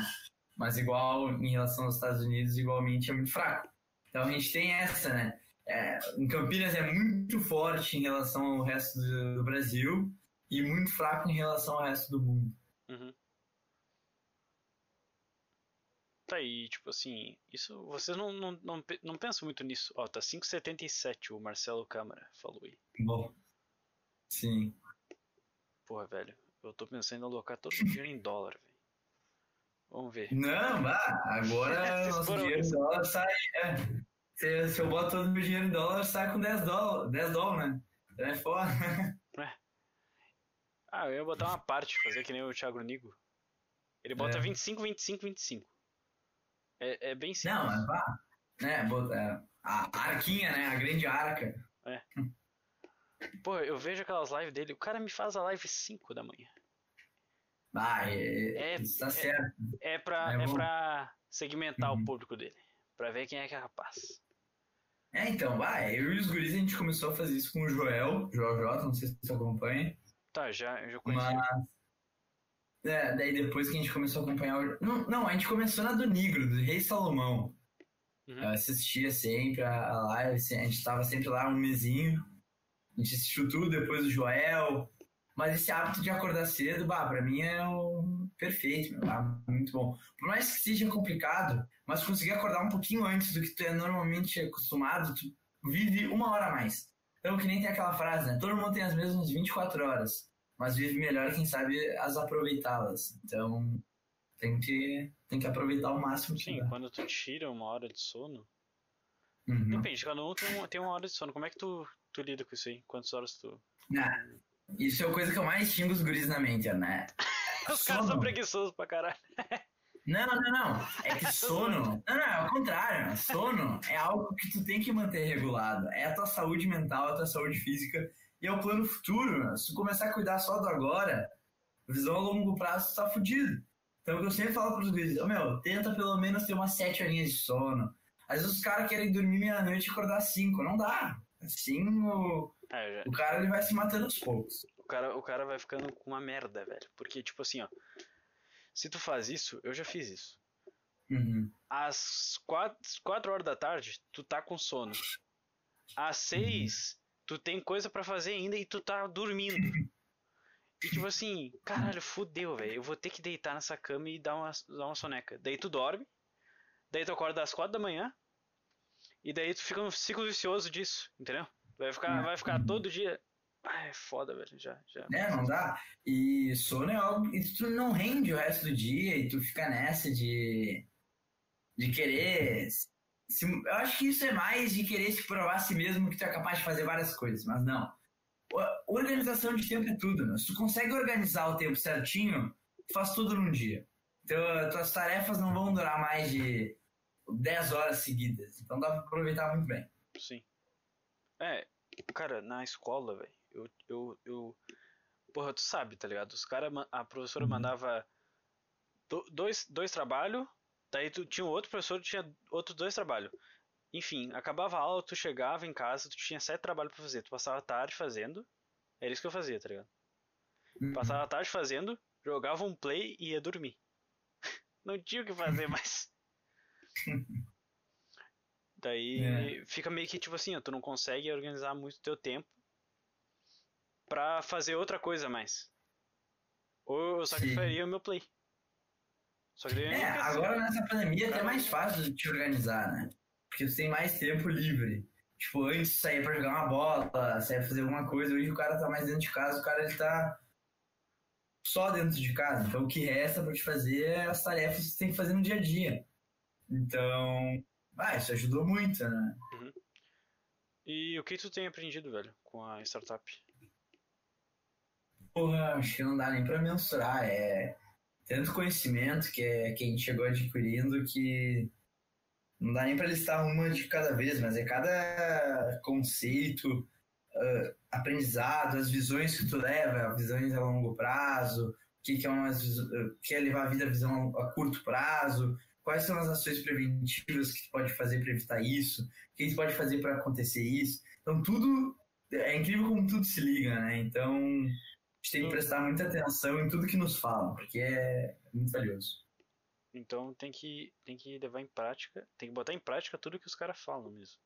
Mas igual em relação aos Estados Unidos, igualmente é muito fraco. Então a gente tem essa, né? É, em Campinas é muito forte em relação ao resto do, do Brasil e muito fraco em relação ao resto do mundo. Uhum. Tá aí, tipo assim, isso. Vocês não, não, não, não pensam muito nisso. Ó, tá 5,77 o Marcelo Câmara falou aí. Bom, sim. Porra, velho, eu tô pensando em alocar todo o dinheiro em dólar, velho. Vamos ver. Não, vá, agora nosso dinheiro em dólar sai. É. Se, se eu boto todo o meu dinheiro em dólar, sai com 10 dólares, 10 dólares, né? Então é foda. Ah, eu ia botar uma parte, fazer que nem o Thiago Nigo. Ele bota É. 25, 25, 25. É, é bem simples. Não, mas vá. Né, bota, a arquinha, né? A grande arca. Pô, eu vejo aquelas lives dele, o cara me faz a live 5 da manhã. Ah, é, É- tá é- certo. É pra, É é pra segmentar Uhum. o público dele. Pra ver quem é que é capaz. É, então, vai, eu e os guris a gente começou a fazer isso com o Joel, Joel J, não sei se você acompanha. Tá, já, já conheci. Mas. É, daí depois que a gente começou a acompanhar o. Não, não, a gente começou na do Negro, do Rei Salomão. Uhum. Eu assistia sempre a, a live, assim, a gente tava sempre lá um mesinho. A gente assistiu tudo, depois o Joel. Mas esse hábito de acordar cedo, bah, pra mim é um perfeito, meu, bah, muito bom. Por mais que seja complicado, mas conseguir acordar um pouquinho antes do que tu é normalmente acostumado, tu vive uma hora a mais. Então, que nem tem aquela frase, né? Todo mundo tem as mesmas 24 horas, mas vive melhor quem sabe as aproveitá-las. Então, tem que, tem que aproveitar o máximo. Sim, quando tu tira uma hora de sono. Uhum. Depende, cada um tem, tem uma hora de sono. Como é que tu, tu lida com isso aí? Quantas horas tu. Isso é a coisa que eu mais xingo os guris na mente, né? Os caras são preguiçosos pra caralho. Não, não, não. É que sono. Não, não, é o contrário. Sono é algo que tu tem que manter regulado. É a tua saúde mental, a tua saúde física e é o plano futuro. Se tu começar a cuidar só do agora, visão a longo prazo, tu tá fudido. Então, o que eu sempre falo pros guris, oh, meu, tenta pelo menos ter umas sete horinhas de sono. Às vezes os caras querem dormir meia-noite e acordar cinco. Não dá. Assim, o, É, já- o cara ele vai se matando aos poucos. o, cara, o cara vai ficando com uma merda, velho. Porque, tipo assim, ó. Se tu faz isso, eu já fiz isso. Uhum. Às quatro, quatro horas da tarde, tu tá com sono. Às seis, tu tem coisa pra fazer ainda e tu tá dormindo. E tipo assim, caralho, fudeu, velho. Eu vou ter que deitar nessa cama e dar uma, dar uma soneca. Daí tu dorme, daí tu acorda às quatro da manhã, e daí tu fica num ciclo vicioso disso, entendeu? Vai ficar, vai ficar todo dia. Ah, é foda, velho. Já, já. É, não dá. E sono é algo que tu não rende o resto do dia e tu fica nessa de, de querer. se- eu acho que isso é mais de querer se provar a si mesmo que tu é capaz de fazer várias coisas, mas não. Organização de tempo é tudo, né? Se tu consegue organizar o tempo certinho, tu faz tudo num dia. Então, as tuas tarefas não vão durar mais de 10 horas seguidas. Então dá pra aproveitar muito bem. Sim. É, cara, na escola, velho, eu, eu, eu. Porra, tu sabe, tá ligado? Os cara, ma- a professora Uhum. mandava do- dois, dois trabalhos, daí tu tinha outro professor tinha outros dois trabalhos. Enfim, acabava a aula, tu chegava em casa, tu tinha sete trabalhos pra fazer. Tu passava a tarde fazendo. Era isso que eu fazia, tá ligado? Passava a tarde fazendo, jogava um play e ia dormir. Não tinha o que fazer mais. Daí É. fica meio que tipo assim, ó, tu não consegue organizar muito teu tempo pra fazer outra coisa mais. Ou eu sacrificaria o meu play. Só que É, agora nessa pandemia é até mais fácil de te organizar, né? Porque tu tem mais tempo livre. Tipo, antes saía pra jogar uma bola, saía pra fazer alguma coisa, hoje o cara tá mais dentro de casa, o cara ele tá só dentro de casa. Então o que resta pra te fazer é as tarefas que tu tem que fazer no dia a dia. Então, ah, isso ajudou muito, né? E o que tu tem aprendido, velho, com a startup? Porra, acho que não dá nem pra mensurar. É tanto conhecimento que, é, que a gente chegou adquirindo que não dá nem pra listar uma de cada vez, mas é cada conceito, ah, aprendizado, as visões que tu leva, visões a longo prazo, o que, que é uma que é levar a vida a visão a curto prazo, quais são as ações preventivas que tu pode fazer para evitar isso, o que tu pode fazer para acontecer isso. Então tudo é incrível como tudo se liga, né? Então a gente tem que prestar muita atenção em tudo que nos falam, porque é muito valioso. Então tem que, tem que levar em prática, tem que botar em prática tudo que os caras falam mesmo.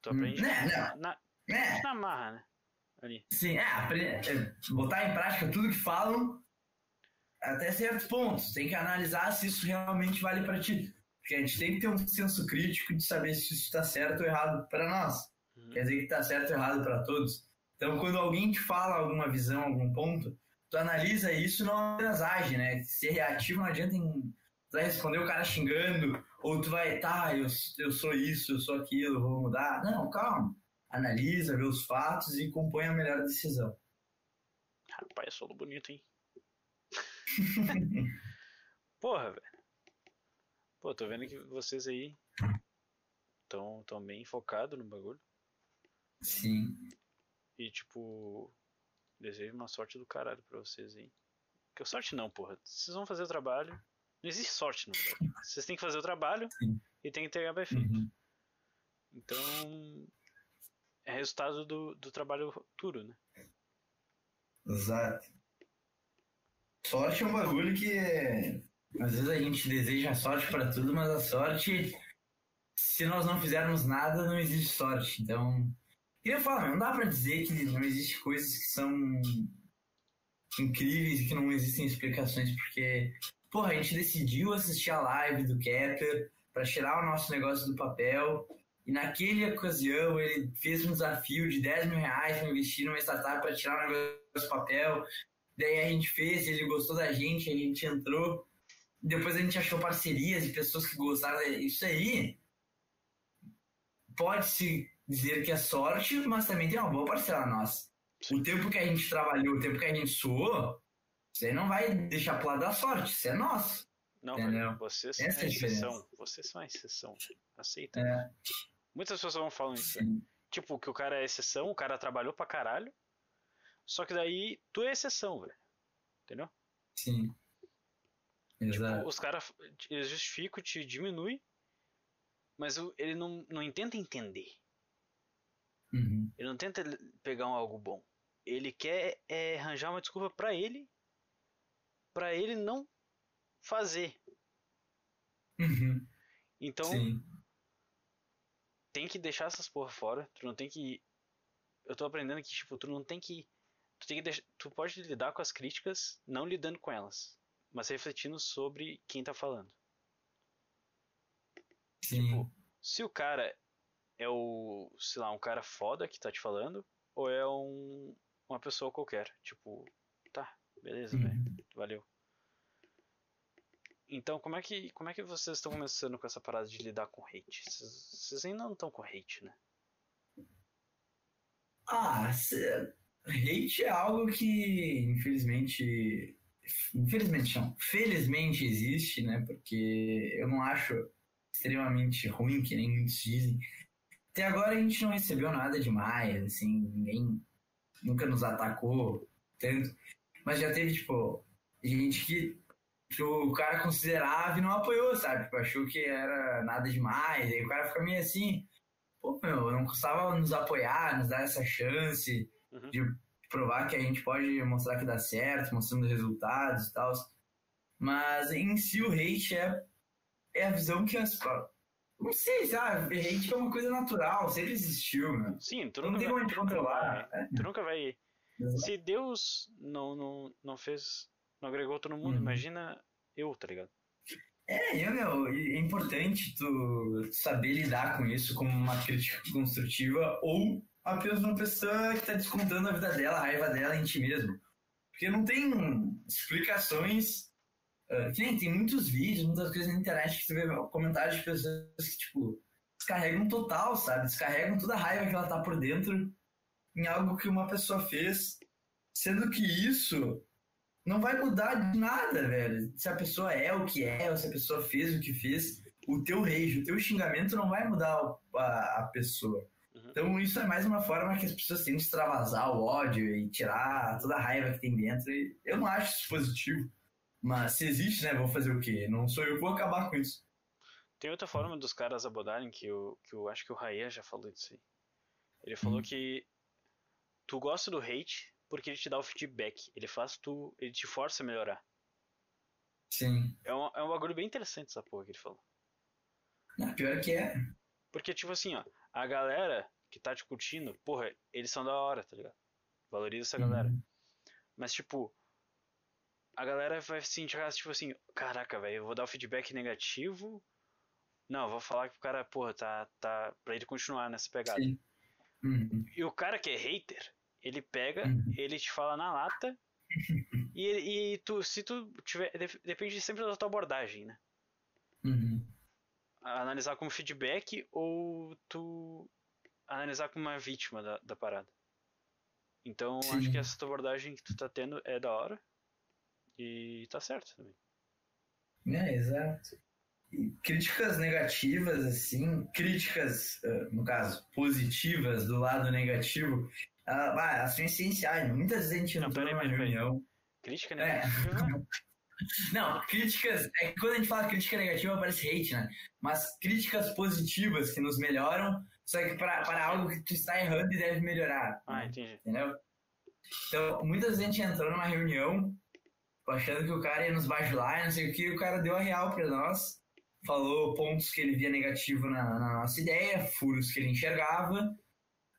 Tu aprende Né, não. na, É, na marra, né? Ali. sim, é, é, botar em prática tudo que falam até certos pontos. Tem que analisar se isso realmente vale para ti. Porque a gente tem que ter um senso crítico de saber se isso está certo ou errado para nós. Uhum. Quer dizer que está certo ou errado para todos. Então, quando alguém te fala alguma visão, algum ponto, tu analisa isso e não apenas age, né? Ser reativo não adianta em tu vai responder o cara xingando, ou tu vai, tá, eu, eu sou isso, eu sou aquilo, eu vou mudar. Não, calma. Analisa, vê os fatos e compõe a melhor decisão. Rapaz, é solo bonito, hein? Porra, velho. Pô, tô vendo que vocês aí estão tão bem focados no bagulho. Sim. E, tipo, desejo uma sorte do caralho pra vocês aí. Que sorte não, porra. Vocês vão fazer o trabalho. Não existe sorte no bagulho. Vocês têm que fazer o trabalho Sim. e tem que entregar bem feito. Uhum. Então, é resultado do, do trabalho duro, né? Exato. Sorte é um bagulho que é- às vezes a gente deseja sorte para tudo, mas a sorte, se nós não fizermos nada, não existe sorte. Então, eu falo, não dá para dizer que não existe coisas que são incríveis e que não existem explicações, porque, porra, a gente decidiu assistir a live do Kepler para tirar o nosso negócio do papel. E naquele ocasião ele fez um desafio de 10 mil reais para investir numa startup para tirar o negócio do papel. Daí a gente fez, ele gostou da gente, a gente entrou. Depois a gente achou parcerias de pessoas que gostaram. Isso aí pode-se dizer que é sorte, mas também tem uma boa parcela nossa. O tempo que a gente trabalhou, o tempo que a gente suou, você não vai deixar pro lado da sorte, isso é nosso. Não, Entendeu? vocês Essa são é exceção. Vocês são a exceção. Aceita. É, Muitas pessoas vão falando isso. sim, Tipo, que o cara é exceção, o cara trabalhou pra caralho. Só que daí tu é exceção, velho. Entendeu? sim. Exato. Tipo, os caras, eles justificam, te diminui, mas ele não, não tenta entender. Uhum. Ele não tenta pegar um algo bom. Ele quer é, arranjar uma desculpa pra ele, pra ele não fazer. Uhum. Então, Sim. tem que deixar essas porra fora. Tu não tem que. Eu tô aprendendo que, tipo, tu não tem que. Tu tem que deixar. Tu pode lidar com as críticas, não lidando com elas. Mas refletindo sobre quem tá falando. Sim. Tipo, se o cara é o. sei lá, um cara foda que tá te falando, ou é um. uma pessoa qualquer. Tipo, tá, beleza, velho. Uhum. Valeu. Então, como é que como é que vocês estão começando com essa parada de lidar com hate? Vocês vocês ainda não estão com hate, né? Ah, cê- hate é algo que, infelizmente. Infelizmente não. Felizmente existe, né? Porque eu não acho extremamente ruim, que nem muitos dizem. Até agora a gente não recebeu nada demais, assim, ninguém nunca nos atacou tanto. Mas já teve, tipo, gente que, que o cara considerava e não apoiou, sabe? Tipo, achou que era nada demais. Aí o cara fica meio assim, pô, meu, não custava nos apoiar, nos dar essa chance Uhum. de provar que a gente pode mostrar que dá certo, mostrando resultados e tal. Mas em si o hate é, é a visão que as. Não sei, sabe? Hate é uma coisa natural, sempre existiu, meu. Sim, tu Não nunca tem vai, como tu nunca controlar. vai- É. tu nunca vai. Exato. Se Deus não, não, não fez. não agregou todo mundo, Uhum. imagina eu, tá ligado? É, meu, é importante tu saber lidar com isso como uma crítica construtiva ou apenas uma pessoa que tá descontando a vida dela, a raiva dela em ti mesmo. Porque não tem explicações. nem tem muitos vídeos, muitas coisas na internet que tu vê comentários de pessoas que, tipo, descarregam total, sabe? Descarregam toda a raiva que ela tá por dentro em algo que uma pessoa fez, sendo que isso não vai mudar de nada, velho. Se a pessoa é o que é, ou se a pessoa fez o que fez, o teu rage, o teu xingamento não vai mudar a, a pessoa. Então isso é mais uma forma que as pessoas têm de extravasar o ódio e tirar toda a raiva que tem dentro. E eu não acho isso positivo. Mas se existe, né? Vou fazer o quê? Não sou eu que vou acabar com isso. Tem outra forma dos caras abordarem que eu, que eu acho que o Raia já falou disso aí. Ele falou Hum. que tu gosta do hate porque ele te dá o feedback. Ele faz tu. ele te força a melhorar. Sim. É um, é um bagulho bem interessante essa porra que ele falou. Ah, pior que é. Porque, tipo assim, ó, a galera que tá te curtindo, porra, eles são da hora, tá ligado? Valoriza essa galera. Uhum. Mas, tipo, a galera vai se sentir, tipo assim, caraca, velho, eu vou dar o feedback negativo. Não, vou falar que o cara, porra, tá, tá. pra ele continuar nessa pegada. Uhum. E o cara que é hater, ele pega, Uhum. ele te fala na lata. e, e tu, se tu tiver. dep- Depende sempre da tua abordagem, né? Uhum. Analisar como feedback ou tu analisar como uma vítima da, da parada. Então, acho Sim. que essa tua abordagem que tu tá tendo é da hora. E tá certo também. É, exato. E críticas negativas, assim, críticas, eh, no caso, positivas do lado negativo, ah, bah, elas são essenciais. Muitas vezes a gente Não, peraí, numa reunião. Crítica É. negativa. Não, críticas. É que quando a gente fala crítica negativa parece hate, né? Mas críticas positivas que nos melhoram, só que para, para algo que tu está errando e deve melhorar. Ah, entendi. entendeu? Então, muitas vezes a gente entrou numa reunião achando que o cara ia nos bajular e não sei o que, e o cara deu a real pra nós, falou pontos que ele via negativo na, na nossa ideia, furos que ele enxergava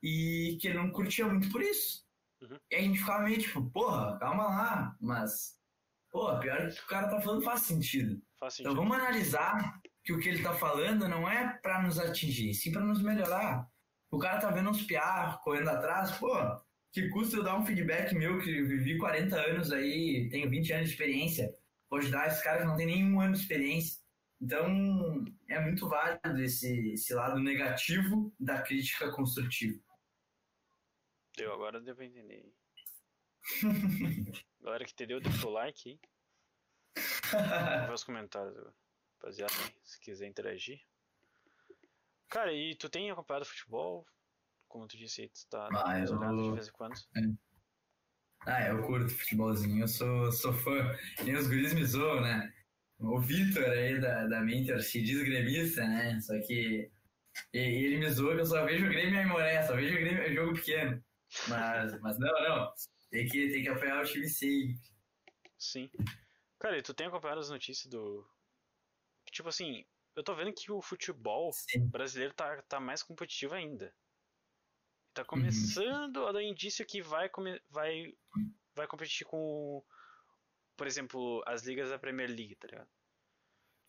e que ele não curtia muito por isso. Uhum. E a gente ficava meio tipo, porra, calma lá, mas, pô, pior que o cara tá falando faz sentido. Faz sentido. Então vamos analisar que o que ele tá falando não é para nos atingir, sim para nos melhorar. O cara tá vendo uns piar correndo atrás, pô, que custa eu dar um feedback meu que vivi 40 anos aí, tenho 20 anos de experiência, vou ajudar esses caras que não tem nenhum ano de experiência. Então, é muito válido esse, esse lado negativo da crítica construtiva. Deu, agora pra entender. Galera que entendeu, deixa o like ver os comentários agora. Rapaziada, se quiser interagir. Cara, e tu tem acompanhado futebol? Como tu disse, tu tá ah, eu... de vez em quando? Ah, eu curto futebolzinho, eu sou, sou fã. Nem os guris me zoam, né? O Vitor aí da, da Mentor se diz gremista, né? Só que ele me zoa que eu só vejo o Grêmio e a Imoré, só vejo o Grêmio jogo pequeno. Mas, mas não, não. Tem que, tem que apoiar o time sempre. Sim. Cara, e tu tem acompanhado as notícias do, tipo assim, eu tô vendo que o futebol Sim. brasileiro tá, tá mais competitivo ainda. Tá começando uhum. a dar indício que vai, vai, vai competir com, por exemplo, as ligas da Premier League, tá ligado?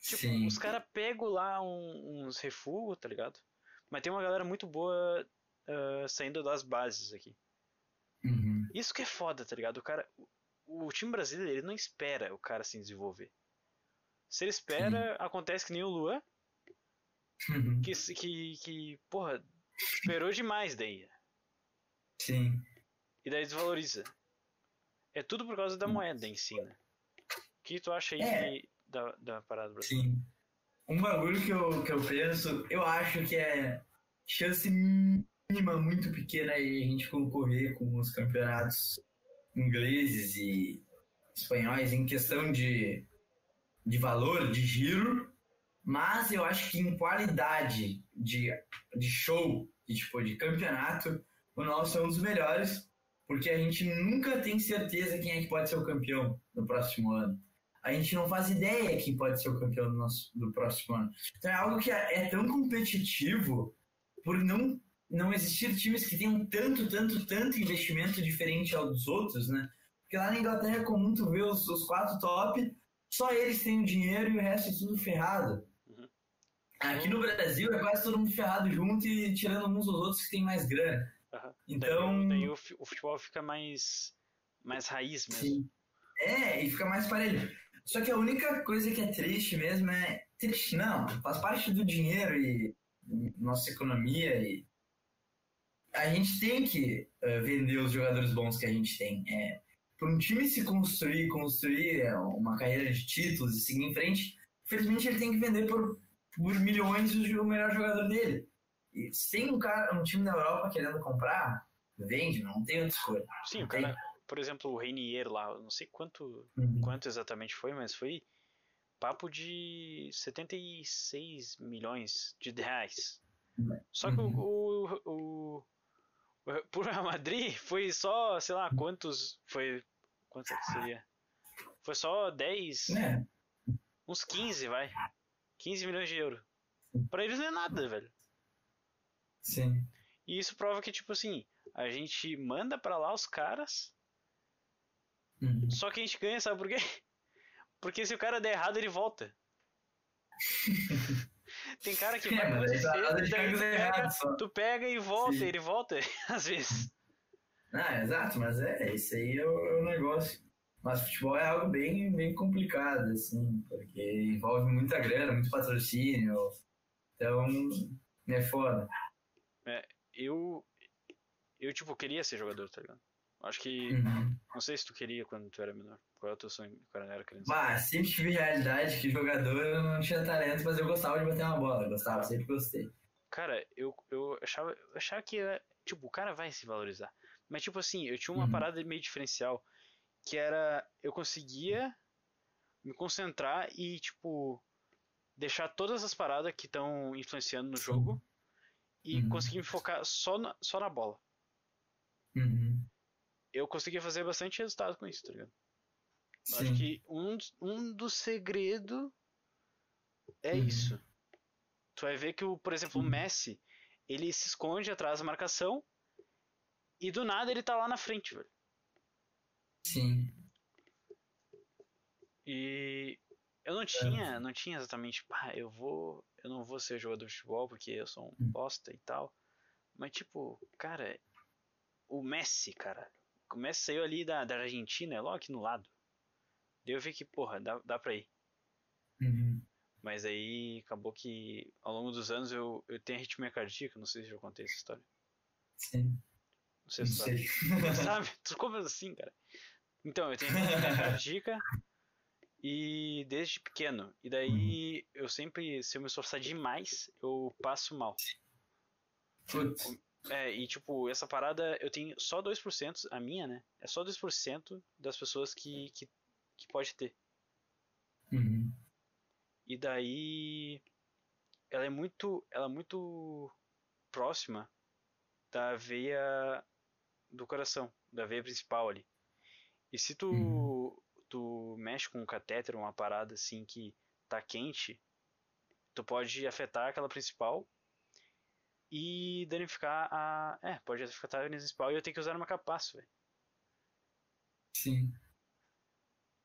Tipo, Sim. os caras pegam lá um, uns refugos, tá ligado? Mas tem uma galera muito boa uh, saindo das bases aqui. Uhum. Isso que é foda, tá ligado? O cara. O, o time brasileiro ele não espera o cara se desenvolver. Se ele espera, Sim. acontece que nem o Luan. Uhum. Que, que, que, porra, esperou demais daí. Sim. E daí desvaloriza. É tudo por causa da moeda em si, né? O que tu acha aí é. da, da parada brasileira? Sim. Um bagulho que eu, que eu penso, eu acho que é chance mínima muito pequena aí a gente concorrer com os campeonatos ingleses e espanhóis em questão de de valor, de giro, mas eu acho que em qualidade de, de show, de, tipo, de campeonato, o nosso é um dos melhores, porque a gente nunca tem certeza quem é que pode ser o campeão no próximo ano. A gente não faz ideia quem pode ser o campeão do, nosso, do próximo ano. Então é algo que é, é tão competitivo por não, não existir times que tenham tanto, tanto, tanto investimento diferente ao dos outros, né? Porque lá na Inglaterra é comum tu ver os, os quatro top, só eles têm o dinheiro e o resto é tudo ferrado. Uhum. Aqui no Brasil é quase todo mundo ferrado junto e tirando uns dos outros que tem mais grana. Uhum. Então. Daí, daí o, futebol fica mais, mais raiz mesmo. Sim. É, e fica mais parelho. Só que a única coisa que é triste mesmo é. Triste não, faz parte do dinheiro e nossa economia e. A gente tem que uh, vender os jogadores bons que a gente tem. É, para um time se construir, construir é, uma carreira de títulos e seguir em frente, infelizmente ele tem que vender por, por milhões o melhor jogador dele. E se tem um, cara, um time na Europa querendo comprar, vende, não tem outra escolha. Sim, o cara, por exemplo, o Reinier lá, não sei quanto, uhum. quanto exatamente foi, mas foi papo de 76 milhões de reais. Só que uhum. o, o, por Real Madrid foi só, sei lá, quantos. Foi. Quantos é que seria? Foi só 10. É. Uns 15, vai. 15 milhões de euros. Pra eles não é nada, velho. Sim. E isso prova que, tipo assim, a gente manda pra lá os caras. Uhum. Só que a gente ganha, sabe por quê? Porque se o cara der errado, ele volta. Tem cara que é, vai daí tu, pega, tu pega e volta, Sim. ele volta, às vezes. Ah, exato, mas é, isso aí é o, é o, negócio. Mas futebol é algo bem, bem complicado, assim, porque envolve muita grana, muito patrocínio. Então, é foda. É, eu. Eu, tipo, queria ser jogador, tá ligado? Acho que. Uhum. Não sei se tu queria quando tu era menor. Qual é o teu sonho quando era criança? Bah, sempre tive realidade que jogador eu não tinha talento, mas eu gostava de bater uma bola. Gostava, sempre gostei. Cara, eu, eu, achava, eu achava que, tipo, o cara vai se valorizar. Mas, tipo assim, eu tinha uma uhum. parada meio diferencial. Que era, eu conseguia me concentrar e, tipo, deixar todas as paradas que estão influenciando no jogo e uhum. conseguir me focar só na, só na bola. Uhum. Eu conseguia fazer bastante resultado com isso, tá ligado? Acho que um, um dos segredos é uhum. isso. Tu vai ver que, o, por exemplo, o Messi, ele se esconde atrás da marcação E do nada ele tá lá na frente, velho. Sim. E eu não tinha, não tinha exatamente, pá, eu vou, eu não vou ser jogador de futebol porque eu sou um Hum. bosta e tal. Mas tipo, cara, o Messi, cara, o Messi saiu ali da, da Argentina, é logo aqui no lado. Daí eu vi que, porra, dá, dá pra ir. Uhum. Mas aí acabou que ao longo dos anos eu, eu tenho arritmia cardíaca, não sei se eu já contei essa história. Sim. Não sei se sabe. sabe? Tu como assim, cara? Então, eu tenho cardíaca e desde pequeno. E daí eu sempre, se eu me esforçar demais, eu passo mal. Putz. É, e tipo, essa parada eu tenho só 2%, a minha, né? É só 2% das pessoas que, que, que pode ter. Uhum. E daí ela é muito, ela é muito próxima da veia do coração, da veia principal ali. E se tu Uhum. tu mexe com um catéter, uma parada assim que tá quente, tu pode afetar aquela principal e danificar a, é, pode afetar a principal e eu tenho que usar uma capaço, velho. Sim.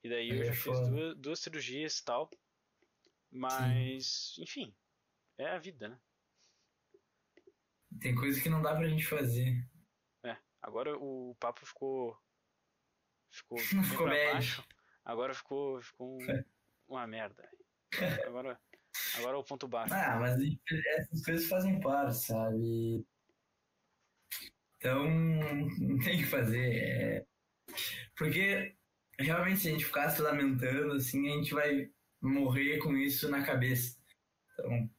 E daí Aí eu é já fiz foda. duas, duas cirurgias e tal. Mas, enfim, é a vida, né? Tem coisa que não dá pra gente fazer. Agora o papo ficou. Ficou, Ficou baixo. Agora ficou, ficou um- uma merda. Agora, agora é o ponto baixo. Ah, mas essas coisas fazem parte, sabe? Então, não tem que fazer. é- Porque, realmente, se a gente ficar se lamentando, assim, a gente vai morrer com isso na cabeça. Então,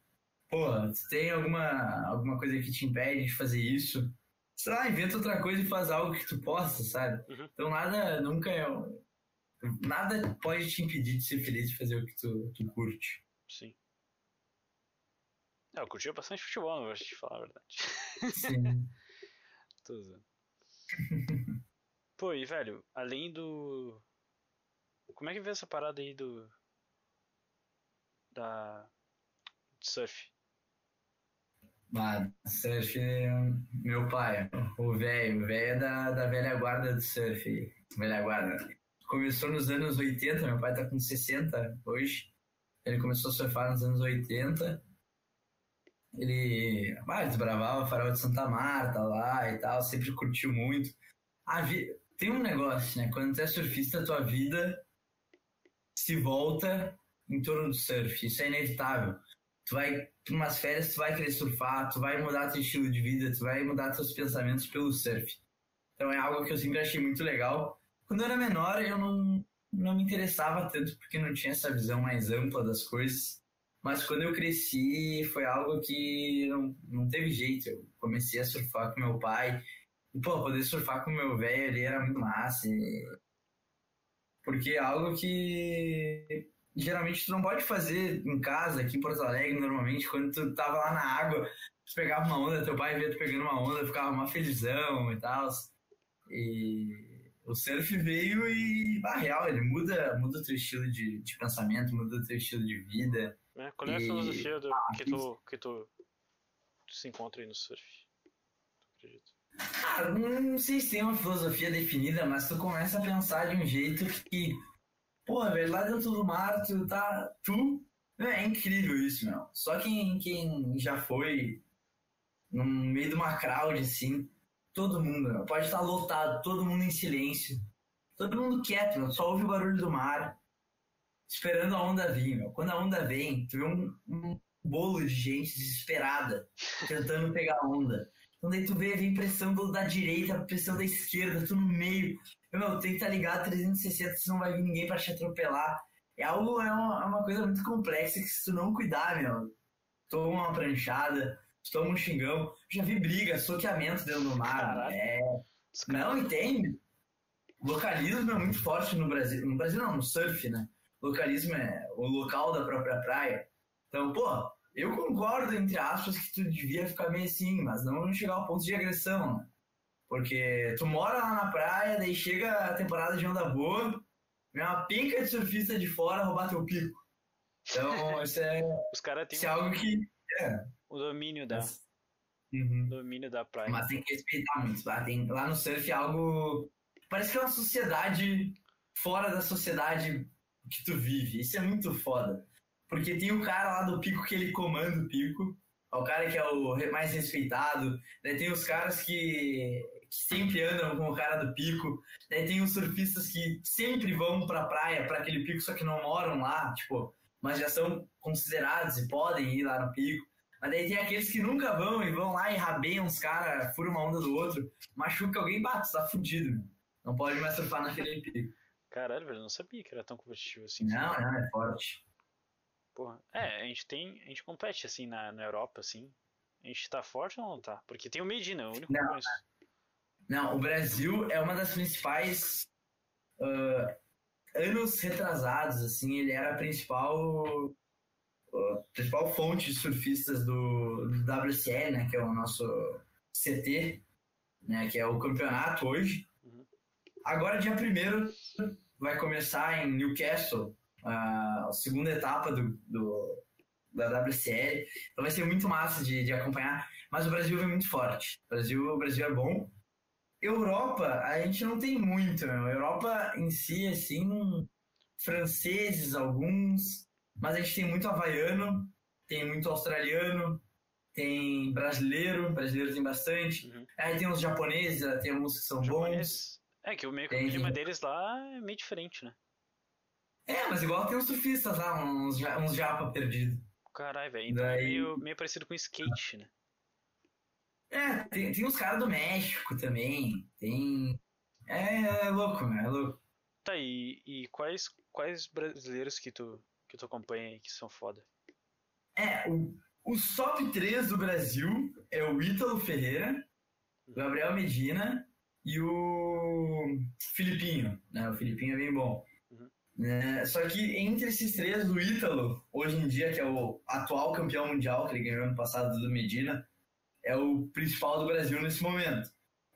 porra, se tem alguma, alguma coisa que te impede de fazer isso, sei lá, inventa outra coisa e faz algo que tu possa, sabe? Uhum. Então, nada nunca é... Nada pode te impedir de ser feliz de fazer o que tu, tu curte. Sim. É, eu curtia bastante futebol, não vou te falar a verdade. Sim. Tô usando. Pô, e velho, além do. Como é que vê essa parada aí do. Da. do surf? Mas surf, meu pai, o velho, o velho é da, da velha guarda do surf. Velha guarda. Começou nos anos 80, meu pai tá com 60 hoje. Ele começou a surfar nos anos 80. Ele ah, desbravava o farol de Santa Marta lá e tal, sempre curtiu muito. A vi... Tem um negócio, né? Quando tu é surfista, tua vida se volta em torno do surf. Isso é inevitável tu vai pra umas férias, tu vai querer surfar, tu vai mudar teu estilo de vida, tu vai mudar teus pensamentos pelo surf. Então é algo que eu sempre achei muito legal. Quando eu era menor, eu não, não me interessava tanto porque não tinha essa visão mais ampla das coisas. Mas quando eu cresci, foi algo que não, não teve jeito. Eu comecei a surfar com meu pai. E, pô, poder surfar com meu velho ali era muito massa. e- Porque é algo que geralmente tu não pode fazer em casa, aqui em Porto Alegre, normalmente, quando tu tava lá na água, tu pegava uma onda, teu pai via tu pegando uma onda, ficava uma felizão e tal. E o surf veio e, na real, ele muda, muda o teu estilo de, de pensamento, muda o teu estilo de vida. Né? Qual é a E- filosofia do, Ah, que, tu, que tu, tu se encontra aí no surf? Tu acredita? Ah, não sei se tem uma filosofia definida, mas tu começa a pensar de um jeito que, porra, velho, lá dentro do mar, tu tá. Tu. É incrível isso, meu. Só quem, quem já foi no meio de uma crowd assim, todo mundo, meu, pode estar lotado, todo mundo em silêncio, todo mundo quieto, meu, só ouve o barulho do mar, esperando a onda vir, meu. Quando a onda vem, tu vê um, um bolo de gente desesperada tentando pegar a onda. Então daí tu vê, vem pressão da direita, pressão da esquerda, tu no meio. Meu, tem que estar ligado 360, senão não vai vir ninguém pra te atropelar. É algo, é uma, é uma coisa muito complexa que se tu não cuidar, meu, toma uma pranchada, toma um xingão. Já vi briga, soqueamento dentro do mar. É, não, entende? Localismo é muito forte no Brasil. No Brasil não, no surf, né? Localismo é o local da própria praia. Então, pô, eu concordo, entre aspas, que tu devia ficar meio assim, mas não chegar ao ponto de agressão, né? Porque tu mora lá na praia, daí chega a temporada de onda boa, vem uma pinca de surfista de fora roubar teu pico. Então, isso é, Os caras têm isso é algo que. É, o domínio da. Uhum. domínio da praia. Mas tem que respeitar muito. Lá, tem, lá no surf é algo. Parece que é uma sociedade fora da sociedade que tu vive. Isso é muito foda. Porque tem o cara lá do pico que ele comanda o pico. É o cara que é o mais respeitado. Daí tem os caras que sempre andam com o cara do pico. Daí tem os surfistas que sempre vão pra praia, pra aquele pico, só que não moram lá, tipo, mas já são considerados e podem ir lá no pico. Mas daí tem aqueles que nunca vão e vão lá e rabeiam os caras, furam uma onda do outro, machuca alguém, bate, tá fudido. Não pode mais surfar naquele pico. Caralho, velho, eu não sabia que era tão competitivo assim. Não, não, é forte. Porra. É, a gente tem. A gente compete assim na, na Europa, assim. A gente tá forte ou não tá? Porque tem o Medina, o único que eu Não. conheço. Não, o Brasil é uma das principais. ah, anos retrasados, assim, ele era a principal. a principal fonte de surfistas do, do WCL, né, que é o nosso CT, né, que é o campeonato hoje. Agora, dia 1 vai começar em Newcastle a segunda etapa do, do- da WCL. Então vai ser muito massa de, de acompanhar. Mas o Brasil vem muito forte. O Brasil, o Brasil é bom. Europa, a gente não tem muito, meu. Europa em si, assim, franceses, alguns, mas a gente tem muito havaiano, tem muito australiano, tem brasileiro, brasileiro tem bastante. Uhum. Aí tem os japoneses, tem alguns que são bons. É que o meio que o Tem, clima tem. deles lá é meio diferente, né? É, mas igual tem os surfistas lá, uns, uns japa perdidos. Caralho, velho. Então é Daí- meio, meio parecido com skate, né? É, tem, tem uns caras do México também, tem... É, é louco, meu, é louco. Tá, e, e quais, quais brasileiros que tu, que tu acompanha aí que são foda? É, o, o top 3 do Brasil é o Ítalo Ferreira, o Gabriel Medina e o Filipinho, né? O Filipinho é bem bom. Uhum. Né? Só que entre esses três, o Ítalo, hoje em dia, que é o atual campeão mundial, que ele ganhou ano passado do Medina, é o principal do Brasil nesse momento.